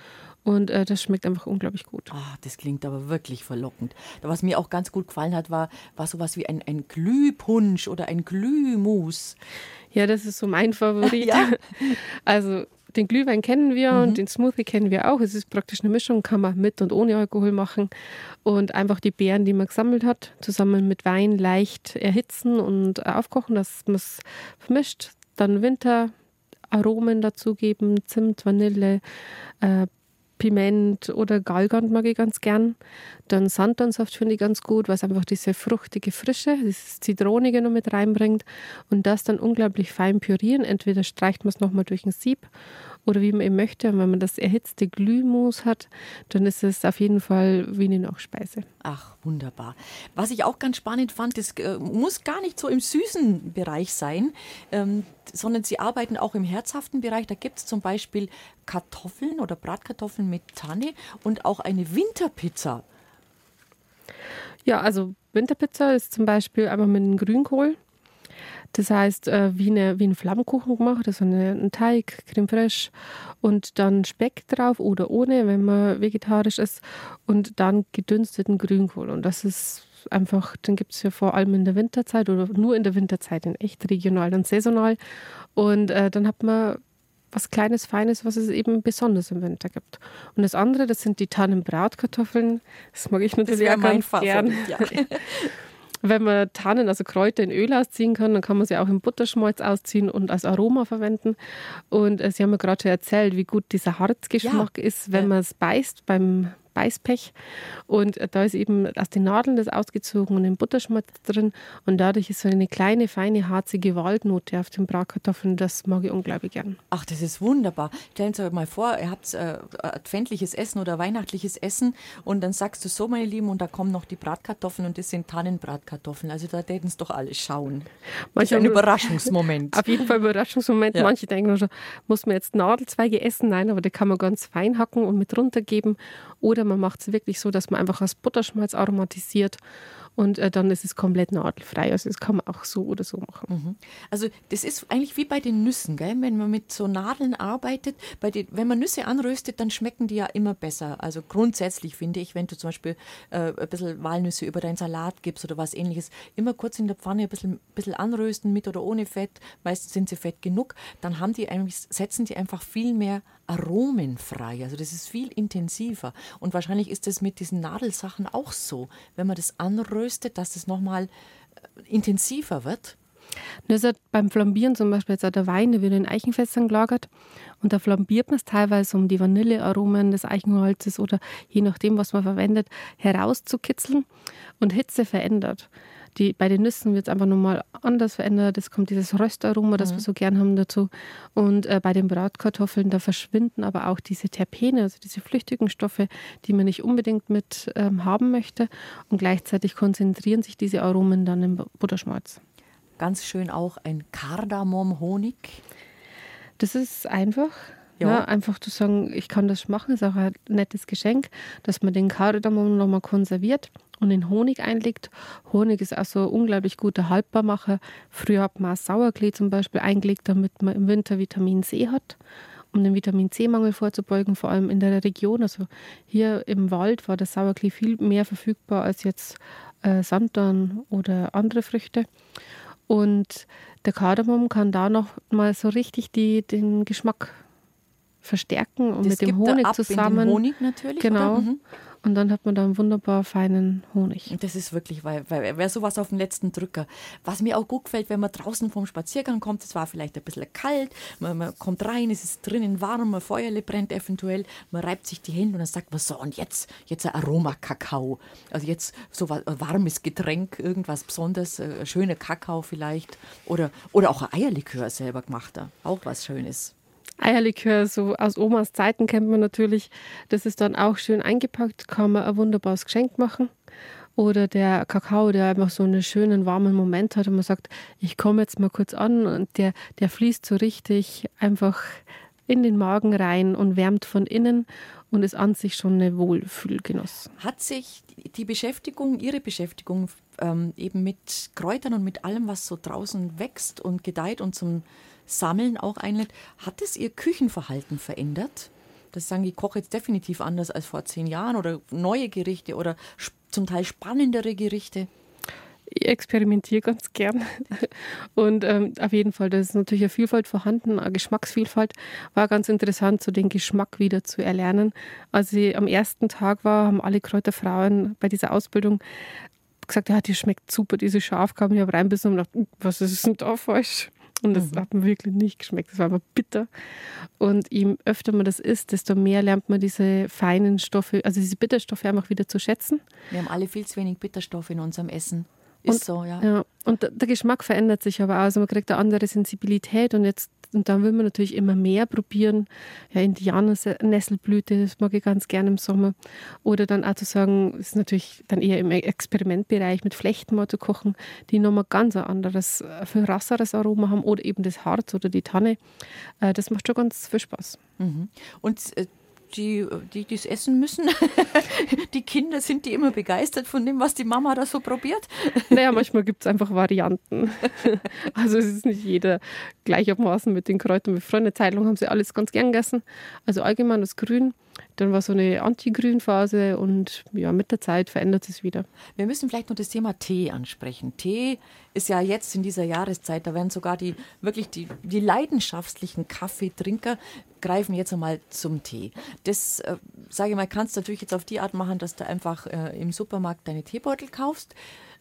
Und äh, das schmeckt einfach unglaublich gut. Ah, das klingt aber wirklich verlockend. Was mir auch ganz gut gefallen hat, war, war sowas wie ein, ein Glühpunsch oder ein Glühmus. Ja, das ist so mein Favorit. ja. Also den Glühwein kennen wir mhm. und den Smoothie kennen wir auch. Es ist praktisch eine Mischung, kann man mit und ohne Alkohol machen. Und einfach die Beeren, die man gesammelt hat, zusammen mit Wein leicht erhitzen und aufkochen, dass man es vermischt. Dann Winteraromen dazugeben, Zimt, Vanille, äh, Piment oder Galgant mag ich ganz gern. Dann Sanddornsaft finde ich ganz gut, was einfach diese fruchtige Frische, dieses Zitronige noch mit reinbringt und das dann unglaublich fein pürieren. Entweder streicht man es nochmal durch ein Sieb oder wie man eben möchte. Und wenn man das erhitzte Glühmus hat, dann ist es auf jeden Fall wie eine Nachspeise. Ach, wunderbar. Was ich auch ganz spannend fand, das äh, muss gar nicht so im süßen Bereich sein, ähm, sondern Sie arbeiten auch im herzhaften Bereich. Da gibt es zum Beispiel Kartoffeln oder Bratkartoffeln mit Tanne und auch eine Winterpizza. Ja, also Winterpizza ist zum Beispiel einfach mit einem Grünkohl das heißt, äh, wie, eine, wie ein Flammkuchen gemacht, also ein Teig, Creme fraiche und dann Speck drauf oder ohne, wenn man vegetarisch ist und dann gedünsteten Grünkohl. Und das ist einfach, den gibt es ja vor allem in der Winterzeit oder nur in der Winterzeit in echt regional und saisonal. Und äh, dann hat man was Kleines, Feines, was es eben besonders im Winter gibt. Und das andere, das sind die Tannenbratkartoffeln. Das mag ich natürlich auch ganz gern. Ja. Wenn man Tannen, also Kräuter in Öl ausziehen kann, dann kann man sie auch im Butterschmalz ausziehen und als Aroma verwenden. Und äh, Sie haben mir gerade schon erzählt, wie gut dieser Harzgeschmack ja. ist, wenn man es beißt beim Beißpech. Und da ist eben aus den Nadeln das ausgezogen und im Butterschmalz drin. Und dadurch ist so eine kleine, feine, harzige Waldnote auf den Bratkartoffeln. Das mag ich unglaublich gern. Ach, das ist wunderbar. Stellen Sie euch mal vor, ihr habt äh, adventliches Essen oder weihnachtliches Essen und dann sagst du so, meine Lieben, und da kommen noch die Bratkartoffeln und das sind Tannenbratkartoffeln. Also da täten es doch alle schauen. Manche ein Überraschungsmoment. Auf jeden Fall Überraschungsmoment. Ja. Manche denken schon, muss man jetzt Nadelzweige essen? Nein, aber die kann man ganz fein hacken und mit runtergeben. Oder man macht es wirklich so, dass man einfach das Butterschmalz aromatisiert und äh, dann ist es komplett nadelfrei. Also das kann man auch so oder so machen. Mhm. Also das ist eigentlich wie bei den Nüssen, gell? wenn man mit so Nadeln arbeitet. Bei den, wenn man Nüsse anröstet, dann schmecken die ja immer besser. Also grundsätzlich finde ich, wenn du zum Beispiel äh, ein bisschen Walnüsse über deinen Salat gibst oder was ähnliches, immer kurz in der Pfanne ein bisschen, bisschen anrösten, mit oder ohne Fett. Meistens sind sie fett genug. Dann haben die eigentlich, setzen die einfach viel mehr Aromen frei. Also das ist viel intensiver. Und wahrscheinlich ist es mit diesen Nadelsachen auch so. Wenn man das anröstet, dass es nochmal äh, intensiver wird. Das hat beim Flambieren zum Beispiel jetzt auch der Wein, der wird in Eichenfässern gelagert und da flambiert man es teilweise, um die Vanillearomen des Eichenholzes oder je nachdem, was man verwendet, herauszukitzeln und Hitze verändert. Die, bei den Nüssen wird es einfach nochmal anders verändert. Es kommt dieses Röstaroma, das mhm. wir so gern haben dazu. Und äh, bei den Bratkartoffeln, da verschwinden aber auch diese Terpene, also diese flüchtigen Stoffe, die man nicht unbedingt mit ähm, haben möchte. Und gleichzeitig konzentrieren sich diese Aromen dann im Butterschmalz. Ganz schön auch ein Kardamom-Honig. Das ist einfach. Ja. ja. einfach zu sagen, ich kann das machen, ist auch ein nettes Geschenk, dass man den Kardamom nochmal konserviert und in Honig einlegt. Honig ist auch so ein unglaublich guter Haltbarmacher. Früher hat man Sauerklee zum Beispiel eingelegt, damit man im Winter Vitamin C hat, um den Vitamin C-Mangel vorzubeugen, vor allem in der Region. Also hier im Wald war das Sauerklee viel mehr verfügbar als jetzt äh, Sanddorn oder andere Früchte. Und der Kardamom kann da noch mal so richtig die, den Geschmack verstärken und Das mit dem gibt Honig ab zusammen. In den Honig natürlich. Genau. Mhm. Und dann hat man da einen wunderbar feinen Honig. Das ist wirklich, weil, weil wäre sowas auf den letzten Drücker. Was mir auch gut gefällt, wenn man draußen vom Spaziergang kommt, es war vielleicht ein bisschen kalt, man, man kommt rein, es ist drinnen warm, ein Feuerle brennt eventuell, man reibt sich die Hände und dann sagt man so, und jetzt, jetzt ein Aromakakao. Also jetzt so was, ein warmes Getränk, irgendwas Besonderes, äh, schöner Kakao vielleicht. Oder, oder auch ein Eierlikör selber gemachter, auch was Schönes. Eierlikör, so aus Omas Zeiten kennt man natürlich. Das ist dann auch schön eingepackt, kann man ein wunderbares Geschenk machen. Oder der Kakao, der einfach so einen schönen, warmen Moment hat und man sagt, ich komme jetzt mal kurz an und der, der fließt so richtig einfach in den Magen rein und wärmt von innen und ist an sich schon eine Wohlfühlgenuss. Hat sich die Beschäftigung, Ihre Beschäftigung ähm, eben mit Kräutern und mit allem, was so draußen wächst und gedeiht und zum Sammeln auch einlädt, hat es Ihr Küchenverhalten verändert? Das sagen, ich koche jetzt definitiv anders als vor zehn Jahren oder neue Gerichte oder zum Teil spannendere Gerichte. Ich experimentiere ganz gern. Und ähm, auf jeden Fall, da ist natürlich eine Vielfalt vorhanden, eine Geschmacksvielfalt. War ganz interessant, so den Geschmack wieder zu erlernen. Als ich am ersten Tag war, haben alle Kräuterfrauen bei dieser Ausbildung gesagt, ja, die schmeckt super, diese Schafgaben. Ich habe reinbissen und gedacht, "Uh, was ist denn da falsch? Und das hat mir wirklich nicht geschmeckt. Das war aber bitter. Und je öfter man das isst, desto mehr lernt man diese feinen Stoffe, also diese Bitterstoffe einfach wieder zu schätzen. Wir haben alle viel zu wenig Bitterstoffe in unserem Essen. Ist Und- so, ja. Ja, und der- Geschmack verändert sich aber auch. Also man kriegt eine andere Sensibilität und jetzt und dann will man natürlich immer mehr probieren. Ja, Indianer-Nesselblüte, das mag ich ganz gerne im Sommer. Oder dann auch zu sagen, ist natürlich dann eher im Experimentbereich mit Flechten mal zu kochen, die nochmal ganz ein anderes, viel rasseres Aroma haben oder eben das Harz oder die Tanne. Äh, Das macht schon ganz viel Spaß. Mhm. Und äh, die, die es essen müssen, die Kinder, sind die immer begeistert von dem, was die Mama da so probiert? Naja, manchmal gibt es einfach Varianten. Also es ist nicht jeder gleichermaßen mit den Kräutern befreundet. Eine Zeit lang haben sie alles ganz gern gegessen. Also allgemein das Grün. Dann war so eine Anti-Grün-Phase und ja, mit der Zeit verändert es wieder. Wir müssen vielleicht noch das Thema Tee ansprechen. Tee ist ja jetzt in dieser Jahreszeit, da werden sogar die wirklich die, die leidenschaftlichen Kaffeetrinker greifen jetzt einmal zum Tee. Das, äh, sage ich mal, kannst du natürlich jetzt auf die Art machen, dass du einfach äh, im Supermarkt deine Teebeutel kaufst.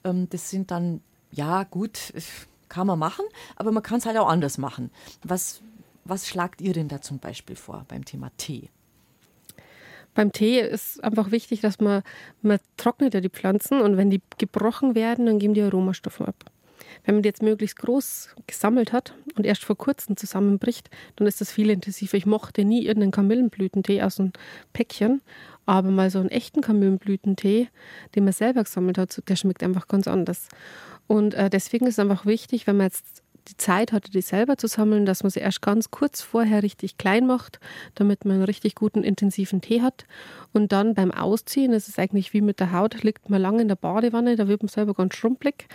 Ähm, das sind dann, ja gut, kann man machen, aber man kann es halt auch anders machen. Was, was schlagt ihr denn da zum Beispiel vor beim Thema Tee? Beim Tee ist einfach wichtig, dass man, man trocknet ja die Pflanzen und wenn die gebrochen werden, dann geben die Aromastoffe ab. Wenn man die jetzt möglichst groß gesammelt hat und erst vor kurzem zusammenbricht, dann ist das viel intensiver. Ich mochte nie irgendeinen Kamillenblütentee aus einem Päckchen, aber mal so einen echten Kamillenblütentee, den man selber gesammelt hat, der schmeckt einfach ganz anders. Und äh, deswegen ist es einfach wichtig, wenn man jetzt die Zeit hatte, die selber zu sammeln, dass man sie erst ganz kurz vorher richtig klein macht, damit man einen richtig guten, intensiven Tee hat. Und dann beim Ausziehen, das ist eigentlich wie mit der Haut, liegt man lange in der Badewanne, da wird man selber ganz schrumpelig.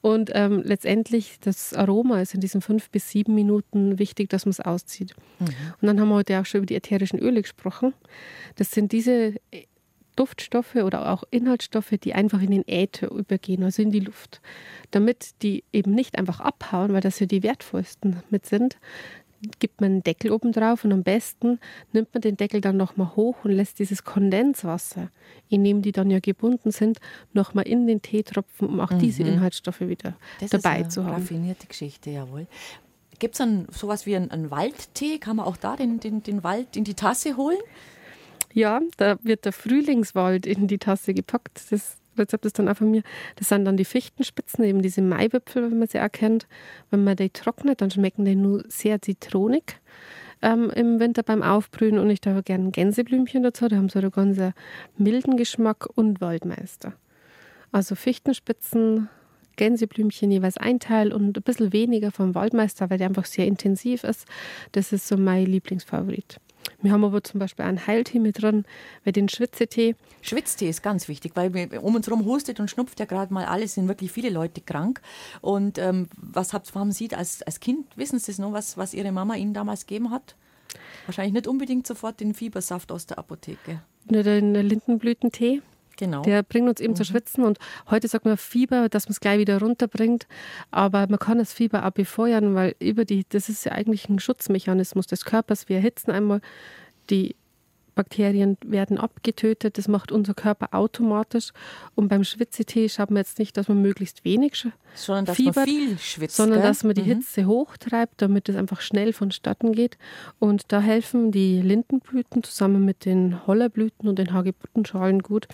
Und ähm, letztendlich das Aroma ist in diesen fünf bis sieben Minuten wichtig, dass man es auszieht. Und dann haben wir heute auch schon über die ätherischen Öle gesprochen. Das sind diese Duftstoffe oder auch Inhaltsstoffe, die einfach in den Äther übergehen, also in die Luft. Damit die eben nicht einfach abhauen, weil das ja die wertvollsten mit sind, gibt man einen Deckel oben drauf und am besten nimmt man den Deckel dann nochmal hoch und lässt dieses Kondenswasser, in dem die dann ja gebunden sind, nochmal in den Tee tropfen, um auch diese Inhaltsstoffe wieder Das dabei ist eine zu haben. raffinierte Geschichte, jawohl. Gibt es dann sowas wie einen, einen Waldtee? Kann man auch da den, den, den Wald in die Tasse holen? Ja, da wird der Frühlingswald in die Tasse gepackt. Das Rezept ist dann auch von mir. Das sind dann die Fichtenspitzen, eben diese Maiwipfel, wenn man sie erkennt. Wenn man die trocknet, dann schmecken die nur sehr zitronig ähm, im Winter beim Aufbrühen. Und ich da gerne Gänseblümchen dazu. Da haben sie einen ganz milden Geschmack und Waldmeister. Also Fichtenspitzen, Gänseblümchen jeweils ein Teil und ein bisschen weniger vom Waldmeister, weil der einfach sehr intensiv ist. Das ist so mein Lieblingsfavorit. Wir haben aber zum Beispiel einen Heiltee mit drin, weil den Schwitzetee. Schwitztee ist ganz wichtig, weil wir, um uns herum hustet und schnupft ja gerade mal alles, sind wirklich viele Leute krank. Und ähm, was habt, haben Sie als, als Kind, wissen Sie es noch, was, was Ihre Mama Ihnen damals gegeben hat? Wahrscheinlich nicht unbedingt sofort den Fiebersaft aus der Apotheke. Oder den Lindenblütentee. Genau. Der bringt uns eben mhm. zu schwitzen und heute sagt man Fieber, dass man es gleich wieder runterbringt, aber man kann das Fieber auch befeuern, weil über die, das ist ja eigentlich ein Schutzmechanismus des Körpers. Wir erhitzen einmal die Bakterien werden abgetötet. Das macht unser Körper automatisch. Und beim Schwitzetee schaut man jetzt nicht, dass man möglichst wenig sondern dass fiebert, man viel schwitzt, sondern gell? dass man die mhm. Hitze hochtreibt, damit es einfach schnell vonstatten geht. Und da helfen die Lindenblüten zusammen mit den Hollerblüten und den Hagebuttenschalen gut.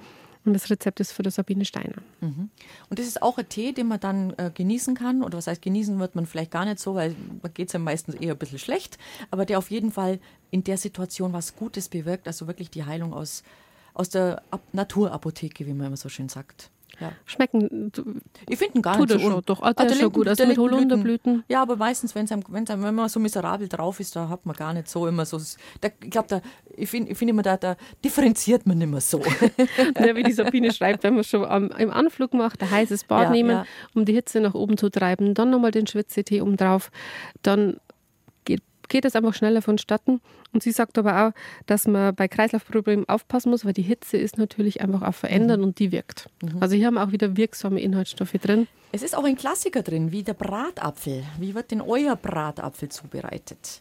Und das Rezept ist für der Sabine Steiner. Mhm. Und das ist auch ein Tee, den man dann äh, genießen kann. Oder was heißt genießen wird man vielleicht gar nicht so, weil man geht es ja meistens eher ein bisschen schlecht. Aber der auf jeden Fall in der Situation was Gutes bewirkt. Also wirklich die Heilung aus, aus der Ab Naturapotheke, wie man immer so schön sagt. Ja. Schmecken. Ich finde gar nicht so schon. Doch, ah, der, der ist schon gut. Also mit Holunderblüten. Ja, aber meistens, wenn's einem, wenn's einem, wenn man so miserabel drauf ist, da hat man gar nicht so immer so. Da, ich glaube, ich finde ich find immer, da, da differenziert man nicht mehr so. ja, wie die Sabine schreibt, wenn man schon am, im Anflug macht, ein heißes Bad ja, nehmen, ja. um die Hitze nach oben zu treiben, dann nochmal den Schwitzetee oben drauf, dann geht es einfach schneller vonstatten. Und sie sagt aber auch, dass man bei Kreislaufproblemen aufpassen muss, weil die Hitze ist natürlich einfach auch verändert mhm. und die wirkt. Mhm. Also hier haben auch wieder wirksame Inhaltsstoffe drin. Es ist auch ein Klassiker drin, wie der Bratapfel. Wie wird denn euer Bratapfel zubereitet?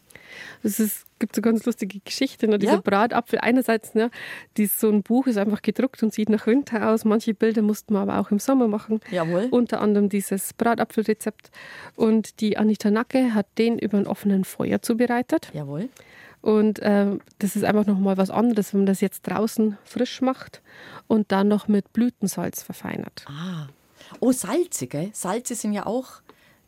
Es gibt so ganz lustige Geschichten. Ne? Dieser ja? Bratapfel einerseits, ne, dies, so ein Buch ist einfach gedruckt und sieht nach Winter aus. Manche Bilder mussten wir aber auch im Sommer machen. Jawohl. Unter anderem dieses Bratapfelrezept. Und die Anita Nacke hat den über ein offenen Feuer zubereitet. Jawohl. Und äh, das ist einfach nochmal was anderes, wenn man das jetzt draußen frisch macht und dann noch mit Blütensalz verfeinert. Ah, Oh, Salze, gell? Salze sind ja auch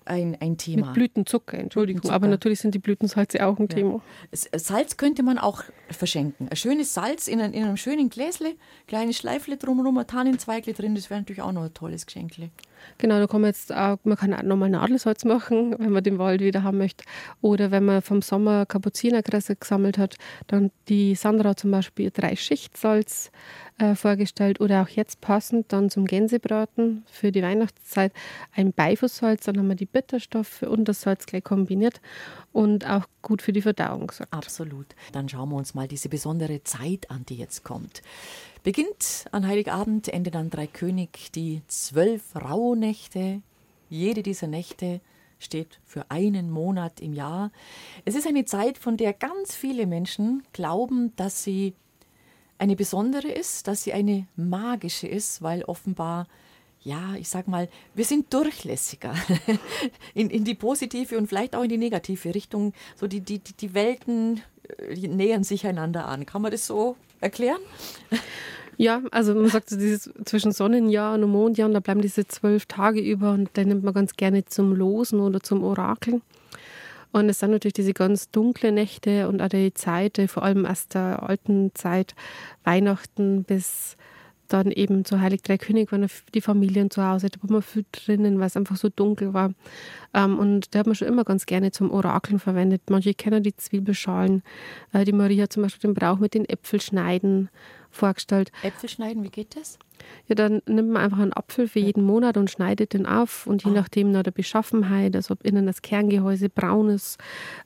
ein, ein Thema. Mit Blütenzucker, Entschuldigung. Blütenzucker. Aber natürlich sind die Blütensalze auch ein ja. Thema. Salz könnte man auch verschenken. Ein schönes Salz in, ein, in einem schönen Gläsle, kleine Schleifle drumherum, ein Tannenzweigle drin, das wäre natürlich auch noch ein tolles Geschenkle. Genau, da kann man jetzt auch, man kann auch nochmal Nadelsalz machen, wenn man den Wald wieder haben möchte. Oder wenn man vom Sommer Kapuzinerkresse gesammelt hat, dann die Sandra zum Beispiel drei Schichtsalz äh, vorgestellt. Oder auch jetzt passend dann zum Gänsebraten für die Weihnachtszeit ein Beifußsalz. Dann haben wir die Bitterstoffe und das Salz gleich kombiniert und auch gut für die Verdauung gesagt. Absolut. Dann schauen wir uns mal diese besondere Zeit an, die jetzt kommt. Beginnt an Heiligabend, endet an Dreikönig die zwölf Rauhnächte. Jede dieser Nächte steht für einen Monat im Jahr. Es ist eine Zeit, von der ganz viele Menschen glauben, dass sie eine besondere ist, dass sie eine magische ist, weil offenbar, ja, ich sag mal, wir sind durchlässiger in, in die positive und vielleicht auch in die negative Richtung. So die, die, die Welten äh, nähern sich einander an. Kann man das so erklären? Ja, also man sagt so dieses zwischen Sonnenjahr und Mondjahr, und da bleiben diese zwölf Tage über und dann nimmt man ganz gerne zum Losen oder zum Orakeln. Und es sind natürlich diese ganz dunkle Nächte und auch die Zeit, vor allem aus der alten Zeit, Weihnachten bis dann eben zu Heilig Drei König waren die Familien zu Hause, da war man viel drinnen, weil es einfach so dunkel war. Ähm, und da hat man schon immer ganz gerne zum Orakeln verwendet. Manche kennen die Zwiebelschalen. Äh, die Maria hat zum Beispiel den Brauch mit den Äpfelschneiden vorgestellt. Äpfel schneiden, wie geht das? Ja, dann nimmt man einfach einen Apfel für jeden Monat und schneidet den auf. Und je ah. nachdem nach der Beschaffenheit, also ob innen das Kerngehäuse braun ist,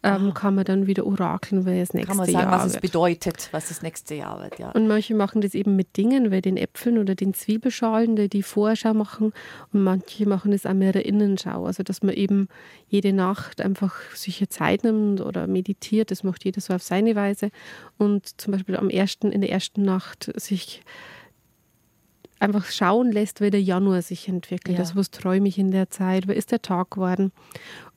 ähm, kann man dann wieder orakeln, weil es nächste Jahr Kann man sagen, Jahr was wird. es bedeutet, was das nächste Jahr wird, ja. Und manche machen das eben mit Dingen, wie den Äpfeln oder den Zwiebelschalen, die die Vorschau machen. Und manche machen das auch mehr der Innenschau, also dass man eben jede Nacht einfach sich Zeit nimmt oder meditiert, das macht jeder so auf seine Weise. Und zum Beispiel am ersten, in der ersten Nacht sich einfach schauen lässt, wie der Januar sich entwickelt. Ja. Also was träume ich in der Zeit, wie ist der Tag geworden,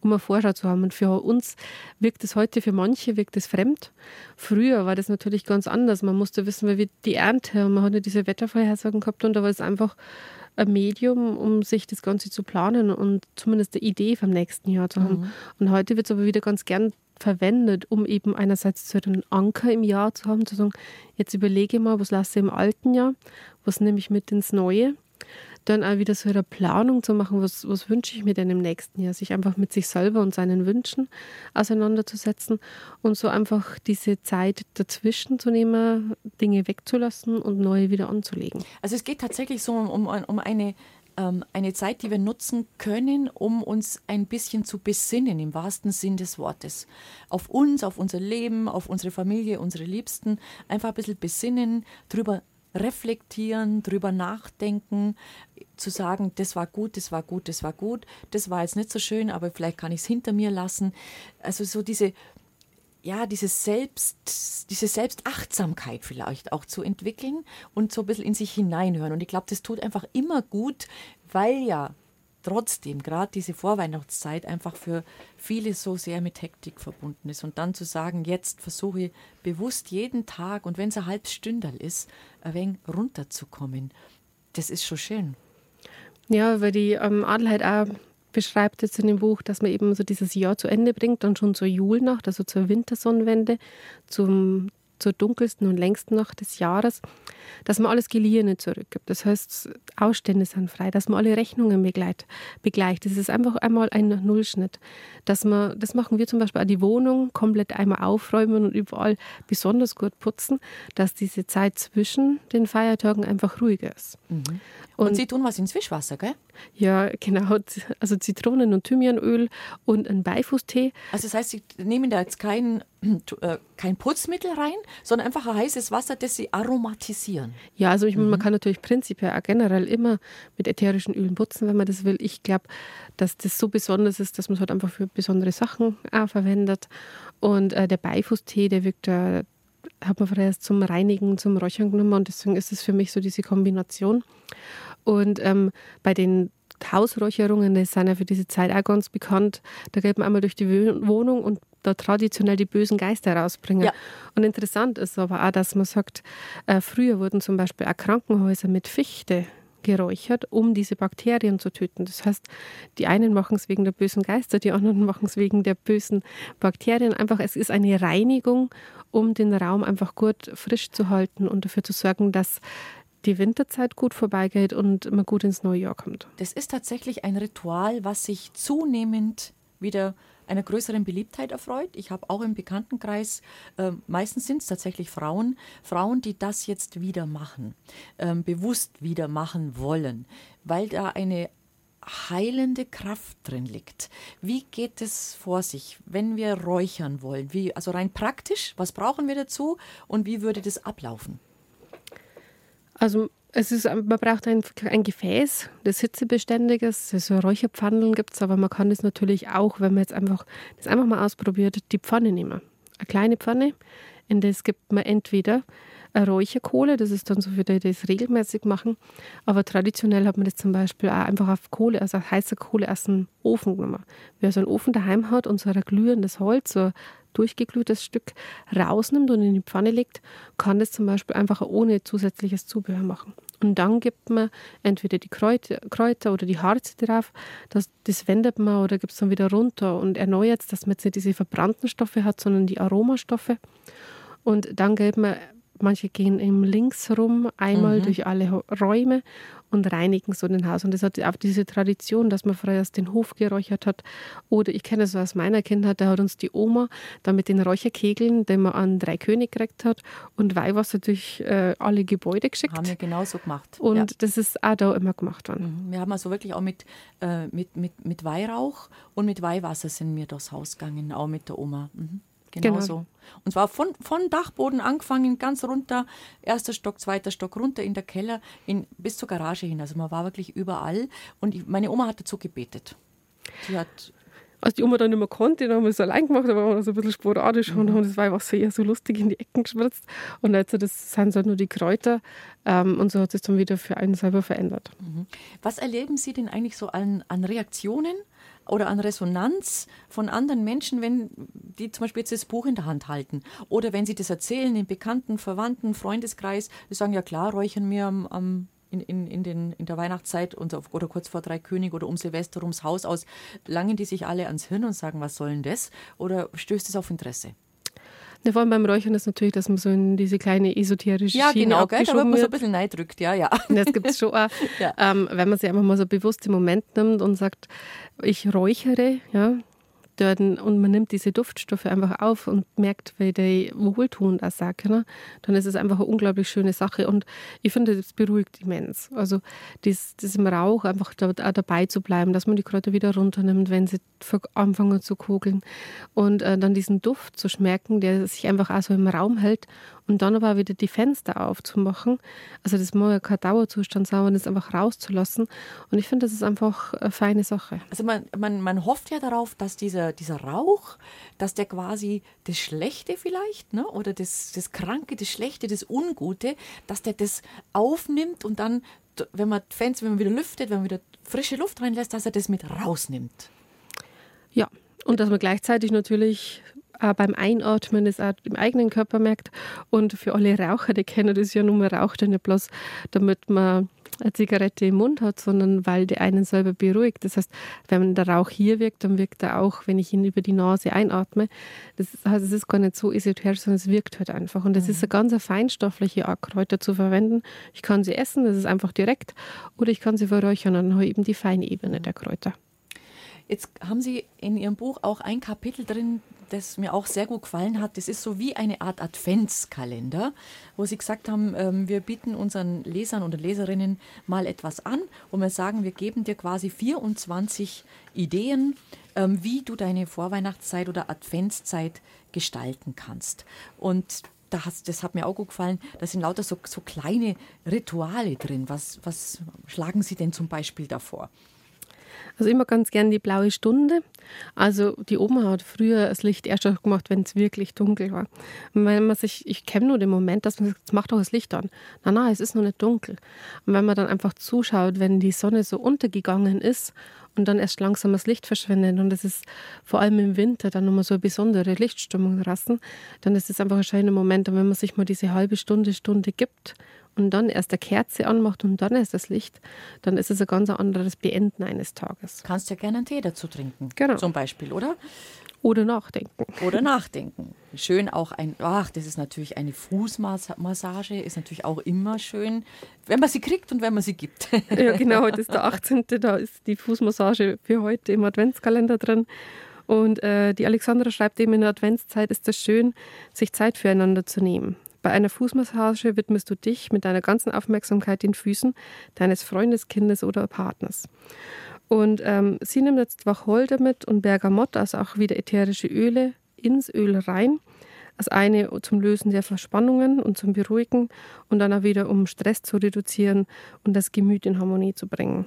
um eine Vorschau zu haben. Und für uns wirkt es heute, für manche wirkt es fremd. Früher war das natürlich ganz anders. Man musste wissen, wie die Ernte, und man hatte diese Wettervorhersagen gehabt und da war es einfach ein Medium, um sich das Ganze zu planen und zumindest eine Idee vom nächsten Jahr zu haben. Mhm. Und heute wird es aber wieder ganz gern verwendet, um eben einerseits so einen Anker im Jahr zu haben, zu sagen, jetzt überlege mal, was lasse ich im alten Jahr, was nehme ich mit ins neue. Dann auch wieder so eine Planung zu machen, was, was wünsche ich mir denn im nächsten Jahr, sich einfach mit sich selber und seinen Wünschen auseinanderzusetzen und so einfach diese Zeit dazwischen zu nehmen, Dinge wegzulassen und neue wieder anzulegen. Also es geht tatsächlich so um, um eine ähm, eine Zeit, die wir nutzen können, um uns ein bisschen zu besinnen, im wahrsten Sinn des Wortes. Auf uns, auf unser Leben, auf unsere Familie, unsere Liebsten. Einfach ein bisschen besinnen, drüber reflektieren, drüber nachdenken, zu sagen, das war gut, das war gut, das war gut, das war jetzt nicht so schön, aber vielleicht kann ich es hinter mir lassen. Also so diese, ja, diese Selbst, diese Selbstachtsamkeit vielleicht auch zu entwickeln und so ein bisschen in sich hineinhören. Und ich glaube, das tut einfach immer gut, weil ja trotzdem gerade diese Vorweihnachtszeit einfach für viele so sehr mit Hektik verbunden ist. Und dann zu sagen, jetzt versuche ich bewusst jeden Tag und wenn es ein halbes Stündel ist, ein wenig runterzukommen, das ist schon schön. Ja, weil die ähm, Adelheid auch beschreibt jetzt in dem Buch, dass man eben so dieses Jahr zu Ende bringt und schon zur Julnacht, also zur Wintersonnenwende, zum, zur dunkelsten und längsten Nacht des Jahres, dass man alles Geliehene zurückgibt. Das heißt, Ausstände sind frei, dass man alle Rechnungen begleit, begleicht. Das ist einfach einmal ein Nullschnitt. Dass man, das machen wir zum Beispiel auch die Wohnung komplett einmal aufräumen und überall besonders gut putzen, dass diese Zeit zwischen den Feiertagen einfach ruhiger ist. Mhm. Und, und, Sie tun was ins Wischwasser, gell? Ja, genau. Also Zitronen- und Thymianöl und ein Beifußtee. Also das heißt, Sie nehmen da jetzt kein, äh, kein Putzmittel rein, sondern einfach ein heißes Wasser, das Sie aromatisieren. Ja, also ich, mhm. man kann natürlich prinzipiell auch generell immer mit ätherischen Ölen putzen, wenn man das will. Ich glaube, dass das so besonders ist, dass man es halt einfach für besondere Sachen auch verwendet. Und äh, der Beifußtee, der wirkt da hat man vorher zum Reinigen, zum Räuchern genommen und deswegen ist es für mich so diese Kombination. Und ähm, bei den Hausräucherungen, die sind ja für diese Zeit auch ganz bekannt, da geht man einmal durch die Wohnung und da traditionell die bösen Geister rausbringen. Ja. Und interessant ist aber auch, dass man sagt, äh, früher wurden zum Beispiel auch Krankenhäuser mit Fichte geräuchert, um diese Bakterien zu töten. Das heißt, die einen machen es wegen der bösen Geister, die anderen machen es wegen der bösen Bakterien. Einfach, es ist eine Reinigung, um den Raum einfach gut frisch zu halten und dafür zu sorgen, dass die Winterzeit gut vorbeigeht und man gut ins neue Jahr kommt. Das ist tatsächlich ein Ritual, was sich zunehmend wieder einer größeren Beliebtheit erfreut. Ich habe auch im Bekanntenkreis, äh, meistens sind es tatsächlich Frauen, Frauen, die das jetzt wieder machen, äh, bewusst wieder machen wollen, weil da eine heilende Kraft drin liegt. Wie geht es vor sich, wenn wir räuchern wollen? Wie, also rein praktisch, was brauchen wir dazu und wie würde das ablaufen? Also es ist, man braucht ein, ein Gefäß, das hitzebeständig ist. Also Räucherpfannen gibt es, aber man kann das natürlich auch, wenn man jetzt einfach das einfach mal ausprobiert, die Pfanne nehmen. Eine kleine Pfanne, in das gibt man entweder Räucherkohle, das ist dann so für die, die das regelmäßig machen. Aber traditionell hat man das zum Beispiel auch einfach auf Kohle, also auf heißer Kohle aus dem Ofen genommen. Wer so einen Ofen daheim hat und so ein glühendes Holz, so durchgeglühtes Stück rausnimmt und in die Pfanne legt, kann das zum Beispiel einfach ohne zusätzliches Zubehör machen. Und dann gibt man entweder die Kräuter, oder die Harze drauf, das, das wendet man oder gibt es dann wieder runter und erneuert dass man jetzt nicht diese verbrannten Stoffe hat, sondern die Aromastoffe. Und dann gibt man manche gehen im Links rum, einmal mhm. durch alle Räume und reinigen so den Haus. Und das hat auch diese Tradition, dass man früher erst den Hof geräuchert hat. Oder ich kenne es aus meiner Kindheit, da hat uns die Oma da mit den Räucherkegeln, den man an drei König gekriegt hat, und Weihwasser durch äh, alle Gebäude geschickt. Haben wir genauso gemacht. Und ja. das ist auch da immer gemacht worden. Mhm. Wir haben also wirklich auch mit, äh, mit, mit, mit Weihrauch und mit Weihwasser sind wir durchs Haus gegangen, auch mit der Oma. Mhm. Genau, genau, so. Und zwar von, von Dachboden angefangen, ganz runter, erster Stock, zweiter Stock, runter in der Keller, in, bis zur Garage hin. Also man war wirklich überall. Und ich, meine Oma hat dazu gebetet. Die hat als die Oma dann nicht mehr konnte, dann haben wir es allein gemacht, aber wir so ein bisschen sporadisch mhm. und haben das Weihwasser eher so lustig in die Ecken gespritzt. Und jetzt das sind halt nur die Kräuter ähm, und so hat es dann wieder für einen selber verändert. Mhm. Was erleben Sie denn eigentlich so an, an Reaktionen oder an Resonanz von anderen Menschen, wenn die zum Beispiel jetzt das Buch in der Hand halten oder wenn sie das erzählen in Bekannten, Verwandten, Freundeskreis, die sagen, ja klar, räuchern wir am, am in, in, in, den, in der Weihnachtszeit und, oder kurz vor Drei König oder um Silvester ums Haus aus, langen die sich alle ans Hirn und sagen, was soll denn das? Oder stößt es auf Interesse? Ne, vor allem beim Räuchern ist natürlich, dass man so in diese kleine esoterische ja, Schiene genau, gell, da wird man so ein bisschen neidrückt, ja, ja. Das gibt es schon auch, ja. ähm, wenn man sich einfach mal so bewusst im Moment nimmt und sagt, ich räuchere, ja, dort und man nimmt diese Duftstoffe einfach auf und merkt, wie die wohltuend auch sind, ne? dann ist es einfach eine unglaublich schöne Sache. Und ich finde, das beruhigt immens. Also das, das im Rauch einfach da, auch dabei zu bleiben, dass man die Kräuter wieder runternimmt, wenn sie anfangen zu kugeln. Und äh, dann diesen Duft zu schmecken, der sich einfach auch so im Raum hält und dann aber wieder die Fenster aufzumachen. Also das muss ja kein Dauerzustand sein, sondern das einfach rauszulassen. Und ich finde, das ist einfach eine feine Sache. Also man, man, man hofft ja darauf, dass dieser, Rauch, dass der quasi das Schlechte vielleicht, ne, oder das, das Kranke, das Schlechte, das Ungute, dass der das aufnimmt und dann, wenn man Fenster, wenn man wieder lüftet, wenn man wieder frische Luft reinlässt, dass er das mit rausnimmt. Ja, und dass man gleichzeitig natürlich äh, beim Einatmen es auch im eigenen Körper merkt. Und für alle Raucher, die kennen das ja nur, man raucht ja nicht bloß, damit man eine Zigarette im Mund hat, sondern weil die einen selber beruhigt. Das heißt, wenn der Rauch hier wirkt, dann wirkt er auch, wenn ich ihn über die Nase einatme. Das heißt, es ist gar nicht so esoterisch, sondern es wirkt halt einfach. Und das mhm. ist eine ganz feinstoffliche Art, Kräuter zu verwenden. Ich kann sie essen, das ist einfach direkt, oder ich kann sie verräuchern, dann habe ich eben die Feinebene der Kräuter. Jetzt haben Sie in Ihrem Buch auch ein Kapitel drin, das mir auch sehr gut gefallen hat. Das ist so wie eine Art Adventskalender, wo Sie gesagt haben, ähm, wir bieten unseren Lesern und Leserinnen mal etwas an und wir sagen, wir geben dir quasi 24 Ideen, ähm, wie du deine Vorweihnachtszeit oder Adventszeit gestalten kannst. Und das, das hat mir auch gut gefallen. Da sind lauter so, so kleine Rituale drin. Was, was schlagen Sie denn zum Beispiel davor? Also immer ganz gern die blaue Stunde. Also die Oma hat früher das Licht erst gemacht, wenn es wirklich dunkel war. Und wenn man sich, ich kenne nur den Moment, dass man sagt, jetzt mach doch das Licht an. Nein, nein, es ist noch nicht dunkel. Und wenn man dann einfach zuschaut, wenn die Sonne so untergegangen ist und dann erst langsam das Licht verschwindet und es ist vor allem im Winter dann nochmal so eine besondere Lichtstimmung draußen, dann ist es einfach ein schöner Moment. Und wenn man sich mal diese halbe Stunde, Stunde gibt und dann erst eine Kerze anmacht und dann erst das Licht, dann ist es ein ganz anderes Beenden eines Tages. Kannst ja gerne einen Tee dazu trinken. Genau. Zum Beispiel, oder? Oder nachdenken. Oder nachdenken. Schön auch ein, ach, das ist natürlich eine Fußmassage, ist natürlich auch immer schön, wenn man sie kriegt und wenn man sie gibt. Ja, genau, heute ist der 18. Da ist die Fußmassage für heute im Adventskalender drin. Und äh, die Alexandra schreibt eben, in der Adventszeit ist es schön, sich Zeit füreinander zu nehmen. Bei einer Fußmassage widmest du dich mit deiner ganzen Aufmerksamkeit den Füßen deines Freundes, Kindes oder Partners. Und ähm, sie nimmt jetzt Wacholder mit und Bergamott, also auch wieder ätherische Öle, ins Öl rein. Das eine zum Lösen der Verspannungen und zum Beruhigen und dann auch wieder, um Stress zu reduzieren und das Gemüt in Harmonie zu bringen.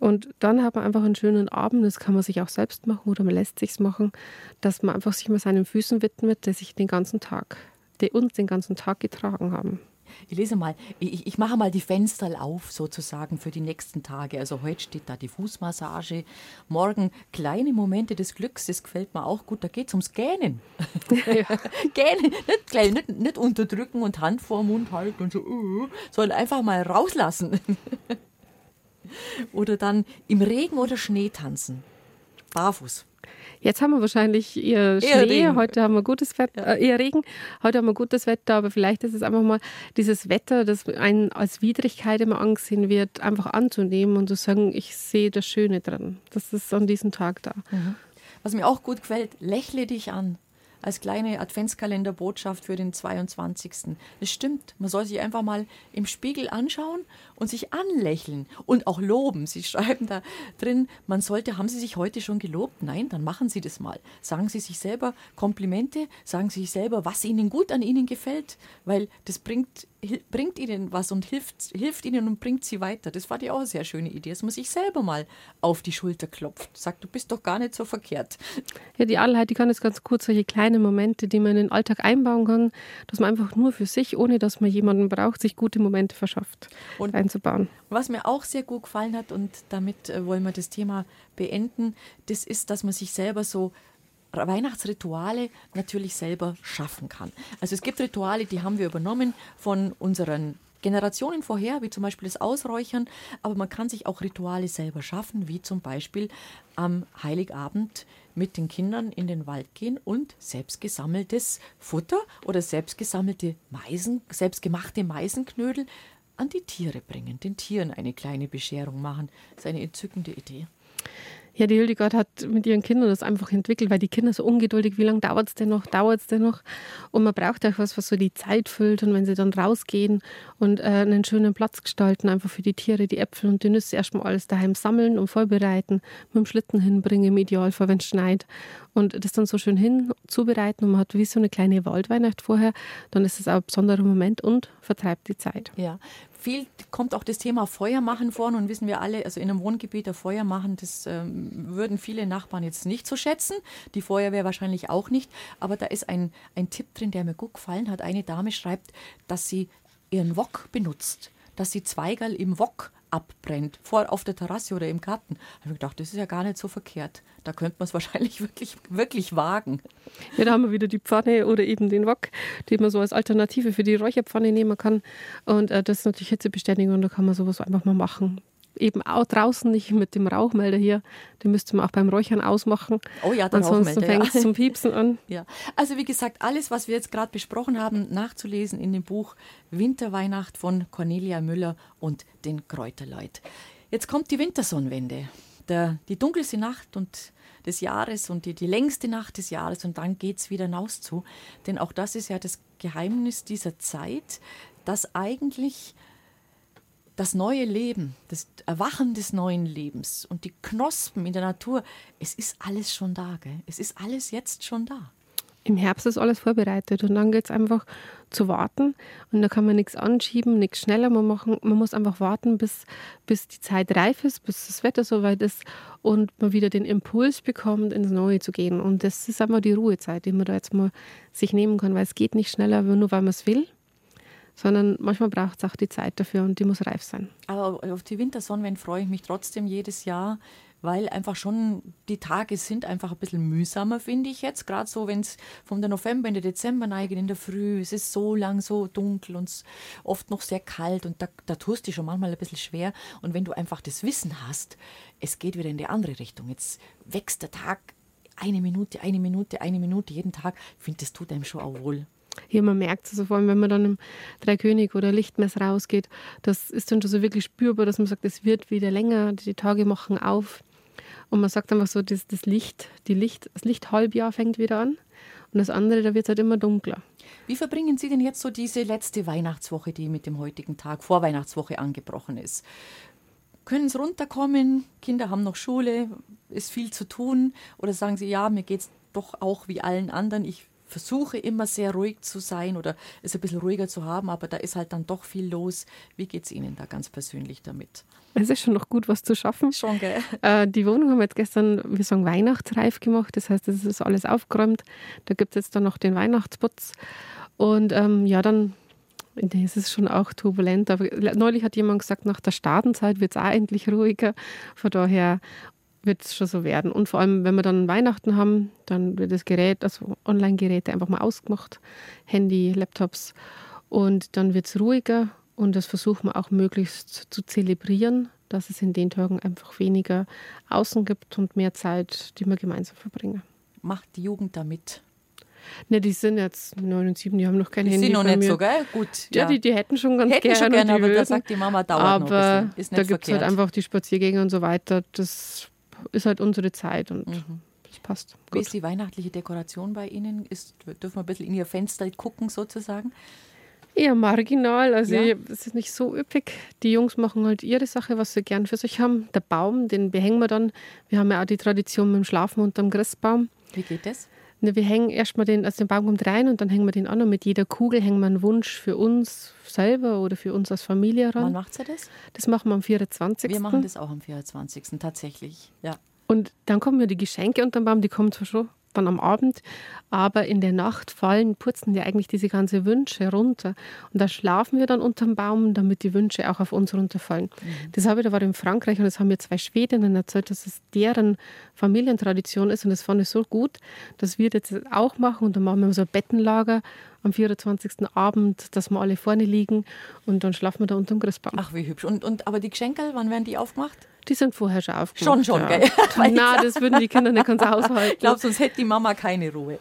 Und dann hat man einfach einen schönen Abend, das kann man sich auch selbst machen oder man lässt sich machen, dass man einfach sich mal seinen Füßen widmet, der sich den ganzen Tag die uns den ganzen Tag getragen haben. Ich lese mal, ich, ich, mache mal die Fenster auf sozusagen für die nächsten Tage. Also heute steht da die Fußmassage, morgen kleine Momente des Glücks, das gefällt mir auch gut. Da geht es ums Gähnen. Ja. Gähnen, nicht, gleich, nicht, nicht unterdrücken und Hand vor Mund halten und so, uh, sondern einfach mal rauslassen. oder dann im Regen oder Schnee tanzen. Barfuß. Jetzt haben wir wahrscheinlich eher Schnee, Regen. heute haben wir gutes Wetter, ja. äh, eher Regen, heute haben wir gutes Wetter, aber vielleicht ist es einfach mal dieses Wetter, das einen als Widrigkeit immer angesehen wird, einfach anzunehmen und zu sagen, ich sehe das Schöne drin. Das ist an diesem Tag da. Mhm. Was mir auch gut gefällt, lächle dich an als kleine Adventskalenderbotschaft für den 22. Es stimmt, man soll sich einfach mal im Spiegel anschauen und sich anlächeln und auch loben. Sie schreiben da drin, man sollte, haben Sie sich heute schon gelobt? Nein, dann machen Sie das mal. Sagen Sie sich selber Komplimente, sagen Sie sich selber, was Ihnen gut an Ihnen gefällt, weil das bringt bringt ihnen was und hilft, hilft ihnen und bringt sie weiter. Das war die auch eine sehr schöne Idee, dass man sich selber mal auf die Schulter klopft. Sagt, du bist doch gar nicht so verkehrt. Ja, die Allheit, die kann es ganz kurz, solche kleine Momente, die man in den Alltag einbauen kann, dass man einfach nur für sich, ohne dass man jemanden braucht, sich gute Momente verschafft, und einzubauen. Was mir auch sehr gut gefallen hat, und damit äh, wollen wir das Thema beenden, das ist, dass man sich selber so Weihnachtsrituale natürlich selber schaffen kann. Also es gibt Rituale, die haben wir übernommen von unseren Generationen vorher, wie zum Beispiel das Ausräuchern, aber man kann sich auch Rituale selber schaffen, wie zum Beispiel am Heiligabend mit den Kindern in den Wald gehen und selbstgesammeltes Futter oder selbstgesammelte Meisen, selbstgemachte Meisenknödel an die Tiere bringen, den Tieren eine kleine Bescherung machen. Das ist eine entzückende Idee. Ja, die Hildegard hat mit ihren Kindern das einfach entwickelt, weil die Kinder so ungeduldig, wie lange dauert es denn noch, dauert es denn noch? Und man braucht auch was, was so die Zeit füllt. Und wenn sie dann rausgehen und äh, einen schönen Platz gestalten, einfach für die Tiere, die Äpfel und die Nüsse erstmal alles daheim sammeln und vorbereiten, mit dem Schlitten hinbringen, im Idealfall, wenn es schneit. Und das dann so schön hinzubereiten und man hat wie so eine kleine Waldweihnacht vorher, dann ist es auch ein besonderer Moment und vertreibt die Zeit. Ja, viel kommt auch das Thema Feuer machen vor. Und wissen wir alle, also in einem Wohngebiet ein Feuer machen, das ähm, würden viele Nachbarn jetzt nicht so schätzen. Die Feuerwehr wahrscheinlich auch nicht. Aber da ist ein, ein Tipp drin, der mir gut gefallen hat. Eine Dame schreibt, dass sie ihren Wok benutzt, dass sie Zweigerl im Wok abbrennt, vor auf der Terrasse oder im Garten. Da habe ich gedacht, das ist ja gar nicht so verkehrt. Da könnte man es wahrscheinlich wirklich, wirklich wagen. Ja, da haben wir wieder die Pfanne oder eben den Wok, den man so als Alternative für die Räucherpfanne nehmen kann. Und äh, das ist natürlich Hitzebeständigung und da kann man sowas einfach mal machen eben auch draußen nicht mit dem Rauchmelder hier. Den müsste man auch beim Räuchern ausmachen. Oh ja, der Ansonsten fängt es ja. zum Piepsen an. Ja, also wie gesagt, alles, was wir jetzt gerade besprochen haben, nachzulesen in dem Buch Winterweihnacht von Cornelia Müller und den Kräuterleut. Jetzt kommt die Wintersonnenwende. Der, die dunkelste Nacht und des Jahres und die, die längste Nacht des Jahres und dann geht es wieder hinaus zu. Denn auch das ist ja das Geheimnis dieser Zeit, dass eigentlich das neue Leben, das Erwachen des neuen Lebens und die Knospen in der Natur, es ist alles schon da. Gell? Es ist alles jetzt schon da. Im Herbst ist alles vorbereitet und dann geht es einfach zu warten und da kann man nichts anschieben, nichts schneller mal machen. Man muss einfach warten, bis, bis die Zeit reif ist, bis das Wetter soweit ist und man wieder den Impuls bekommt, ins Neue zu gehen. Und das ist einfach die Ruhezeit, die man da jetzt mal sich nehmen kann, weil es geht nicht schneller, nur weil man es will, sondern manchmal braucht es auch die Zeit dafür und die muss reif sein. Aber auf die Wintersonnenwende freue ich mich trotzdem jedes Jahr, weil einfach schon die Tage sind einfach ein bisschen mühsamer, finde ich jetzt. Gerade so, wenn es von der November in den Dezember neigen in der Früh, es ist so lang so dunkel und oft noch sehr kalt und da, da tust du schon manchmal ein bisschen schwer. Und wenn du einfach das Wissen hast, es geht wieder in die andere Richtung. Jetzt wächst der Tag eine Minute, eine Minute, eine Minute jeden Tag. Ich finde, das tut einem schon auch wohl. Hier, man merkt es, also vor allem, wenn man dann im Dreikönig oder Lichtmess rausgeht, das ist dann schon so wirklich spürbar, dass man sagt, es wird wieder länger, die Tage machen auf. Und man sagt einfach so, das, das Licht, die Licht, das Lichthalbjahr fängt wieder an. Und das andere, da wird es halt immer dunkler. Wie verbringen Sie denn jetzt so diese letzte Weihnachtswoche, die mit dem heutigen Tag vor Weihnachtswoche angebrochen ist? Können Sie runterkommen? Kinder haben noch Schule, ist viel zu tun? Oder sagen Sie, ja, mir geht es doch auch wie allen anderen, ich versuche immer sehr ruhig zu sein oder es ein bisschen ruhiger zu haben, aber da ist halt dann doch viel los. Wie geht es Ihnen da ganz persönlich damit? Es ist schon noch gut, was zu schaffen. Schon, gell? Äh, die Wohnung haben wir jetzt gestern, wir sagen, weihnachtsreif gemacht. Das heißt, es ist alles aufgeräumt. Da gibt es jetzt dann noch den Weihnachtsputz. Und ähm, ja, dann es ist schon auch turbulent. Aber neulich hat jemand gesagt, nach der Startenzeit wird es auch endlich ruhiger. Von daher wird es schon so werden. Und vor allem, wenn wir dann Weihnachten haben, dann wird das Gerät, also Online-Geräte einfach mal ausgemacht, Handy, Laptops. Und dann wird es ruhiger und das versuchen wir auch möglichst zu zelebrieren, dass es in den Tagen einfach weniger Außen gibt und mehr Zeit, die wir gemeinsam verbringen. Macht die Jugend damit? Ne, die sind jetzt neun und sieben, die haben noch kein die Handy. Die sind noch nicht mir. so, gell? Gut. Ja, ja die, die hätten schon ganz hätten gerne. Schon gerne aber da sagt die Mama, dauert aber noch ein bisschen. Ist da gibt es halt einfach die Spaziergänge und so weiter. Das ist halt unsere Zeit und mhm. das passt. Gut. Wie ist die weihnachtliche Dekoration bei Ihnen? Ist, dürfen wir ein bisschen in Ihr Fenster gucken sozusagen? Eher marginal, also ja. es ist nicht so üppig. Die Jungs machen halt ihre Sache, was sie gern für sich haben. Der Baum, den behängen wir dann. Wir haben ja auch die Tradition mit dem Schlafen unterm Christbaum. Wie geht das? Ne, wir hängen erstmal den, also den Baum kommt rein und dann hängen wir den an und mit jeder Kugel hängen wir einen Wunsch für uns selber oder für uns als Familie ran. Wann macht ihr das? Das machen wir am 24. Wir machen das auch am 24. tatsächlich, ja. Und dann kommen ja die Geschenke unter den Baum, die kommen zwar schon dann am Abend, aber in der Nacht fallen, putzen ja eigentlich diese ganzen Wünsche runter. Und da schlafen wir dann unterm Baum, damit die Wünsche auch auf uns runterfallen. Mhm. Das habe ich, da war in Frankreich und das haben mir zwei Schwedinnen erzählt, dass es deren Familientradition ist und das fand ich so gut, dass wir das jetzt auch machen und dann machen wir so ein Bettenlager am 24. Abend, dass wir alle vorne liegen und dann schlafen wir da unterm Christbaum. Ach, wie hübsch. Und, und aber die Geschenke, wann werden die aufgemacht? Die sind vorher schon aufgemacht. Schon, schon, ja. gell? Na, das würden die Kinder nicht ganz aushalten. Ich glaube, sonst hätte die Mama keine Ruhe.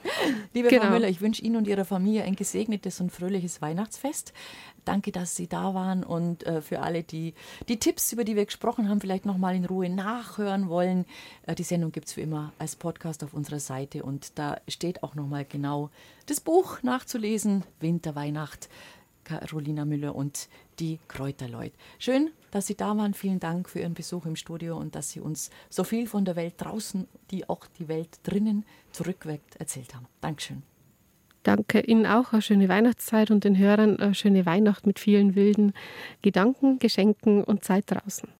Liebe Genau. Frau Müller, ich wünsche Ihnen und Ihrer Familie ein gesegnetes und fröhliches Weihnachtsfest. Danke, dass Sie da waren und äh, für alle, die die Tipps, über die wir gesprochen haben, vielleicht nochmal in Ruhe nachhören wollen. Äh, die Sendung gibt es wie immer als Podcast auf unserer Seite und da steht auch nochmal genau das Buch nachzulesen, Winter, Weihnacht, Carolina Müller und die Kräuterleut. Schön, dass Sie da waren. Vielen Dank für Ihren Besuch im Studio und dass Sie uns so viel von der Welt draußen, die auch die Welt drinnen zurückweckt, erzählt haben. Dankeschön. Danke Ihnen auch. Eine schöne Weihnachtszeit und den Hörern eine schöne Weihnacht mit vielen wilden Gedanken, Geschenken und Zeit draußen.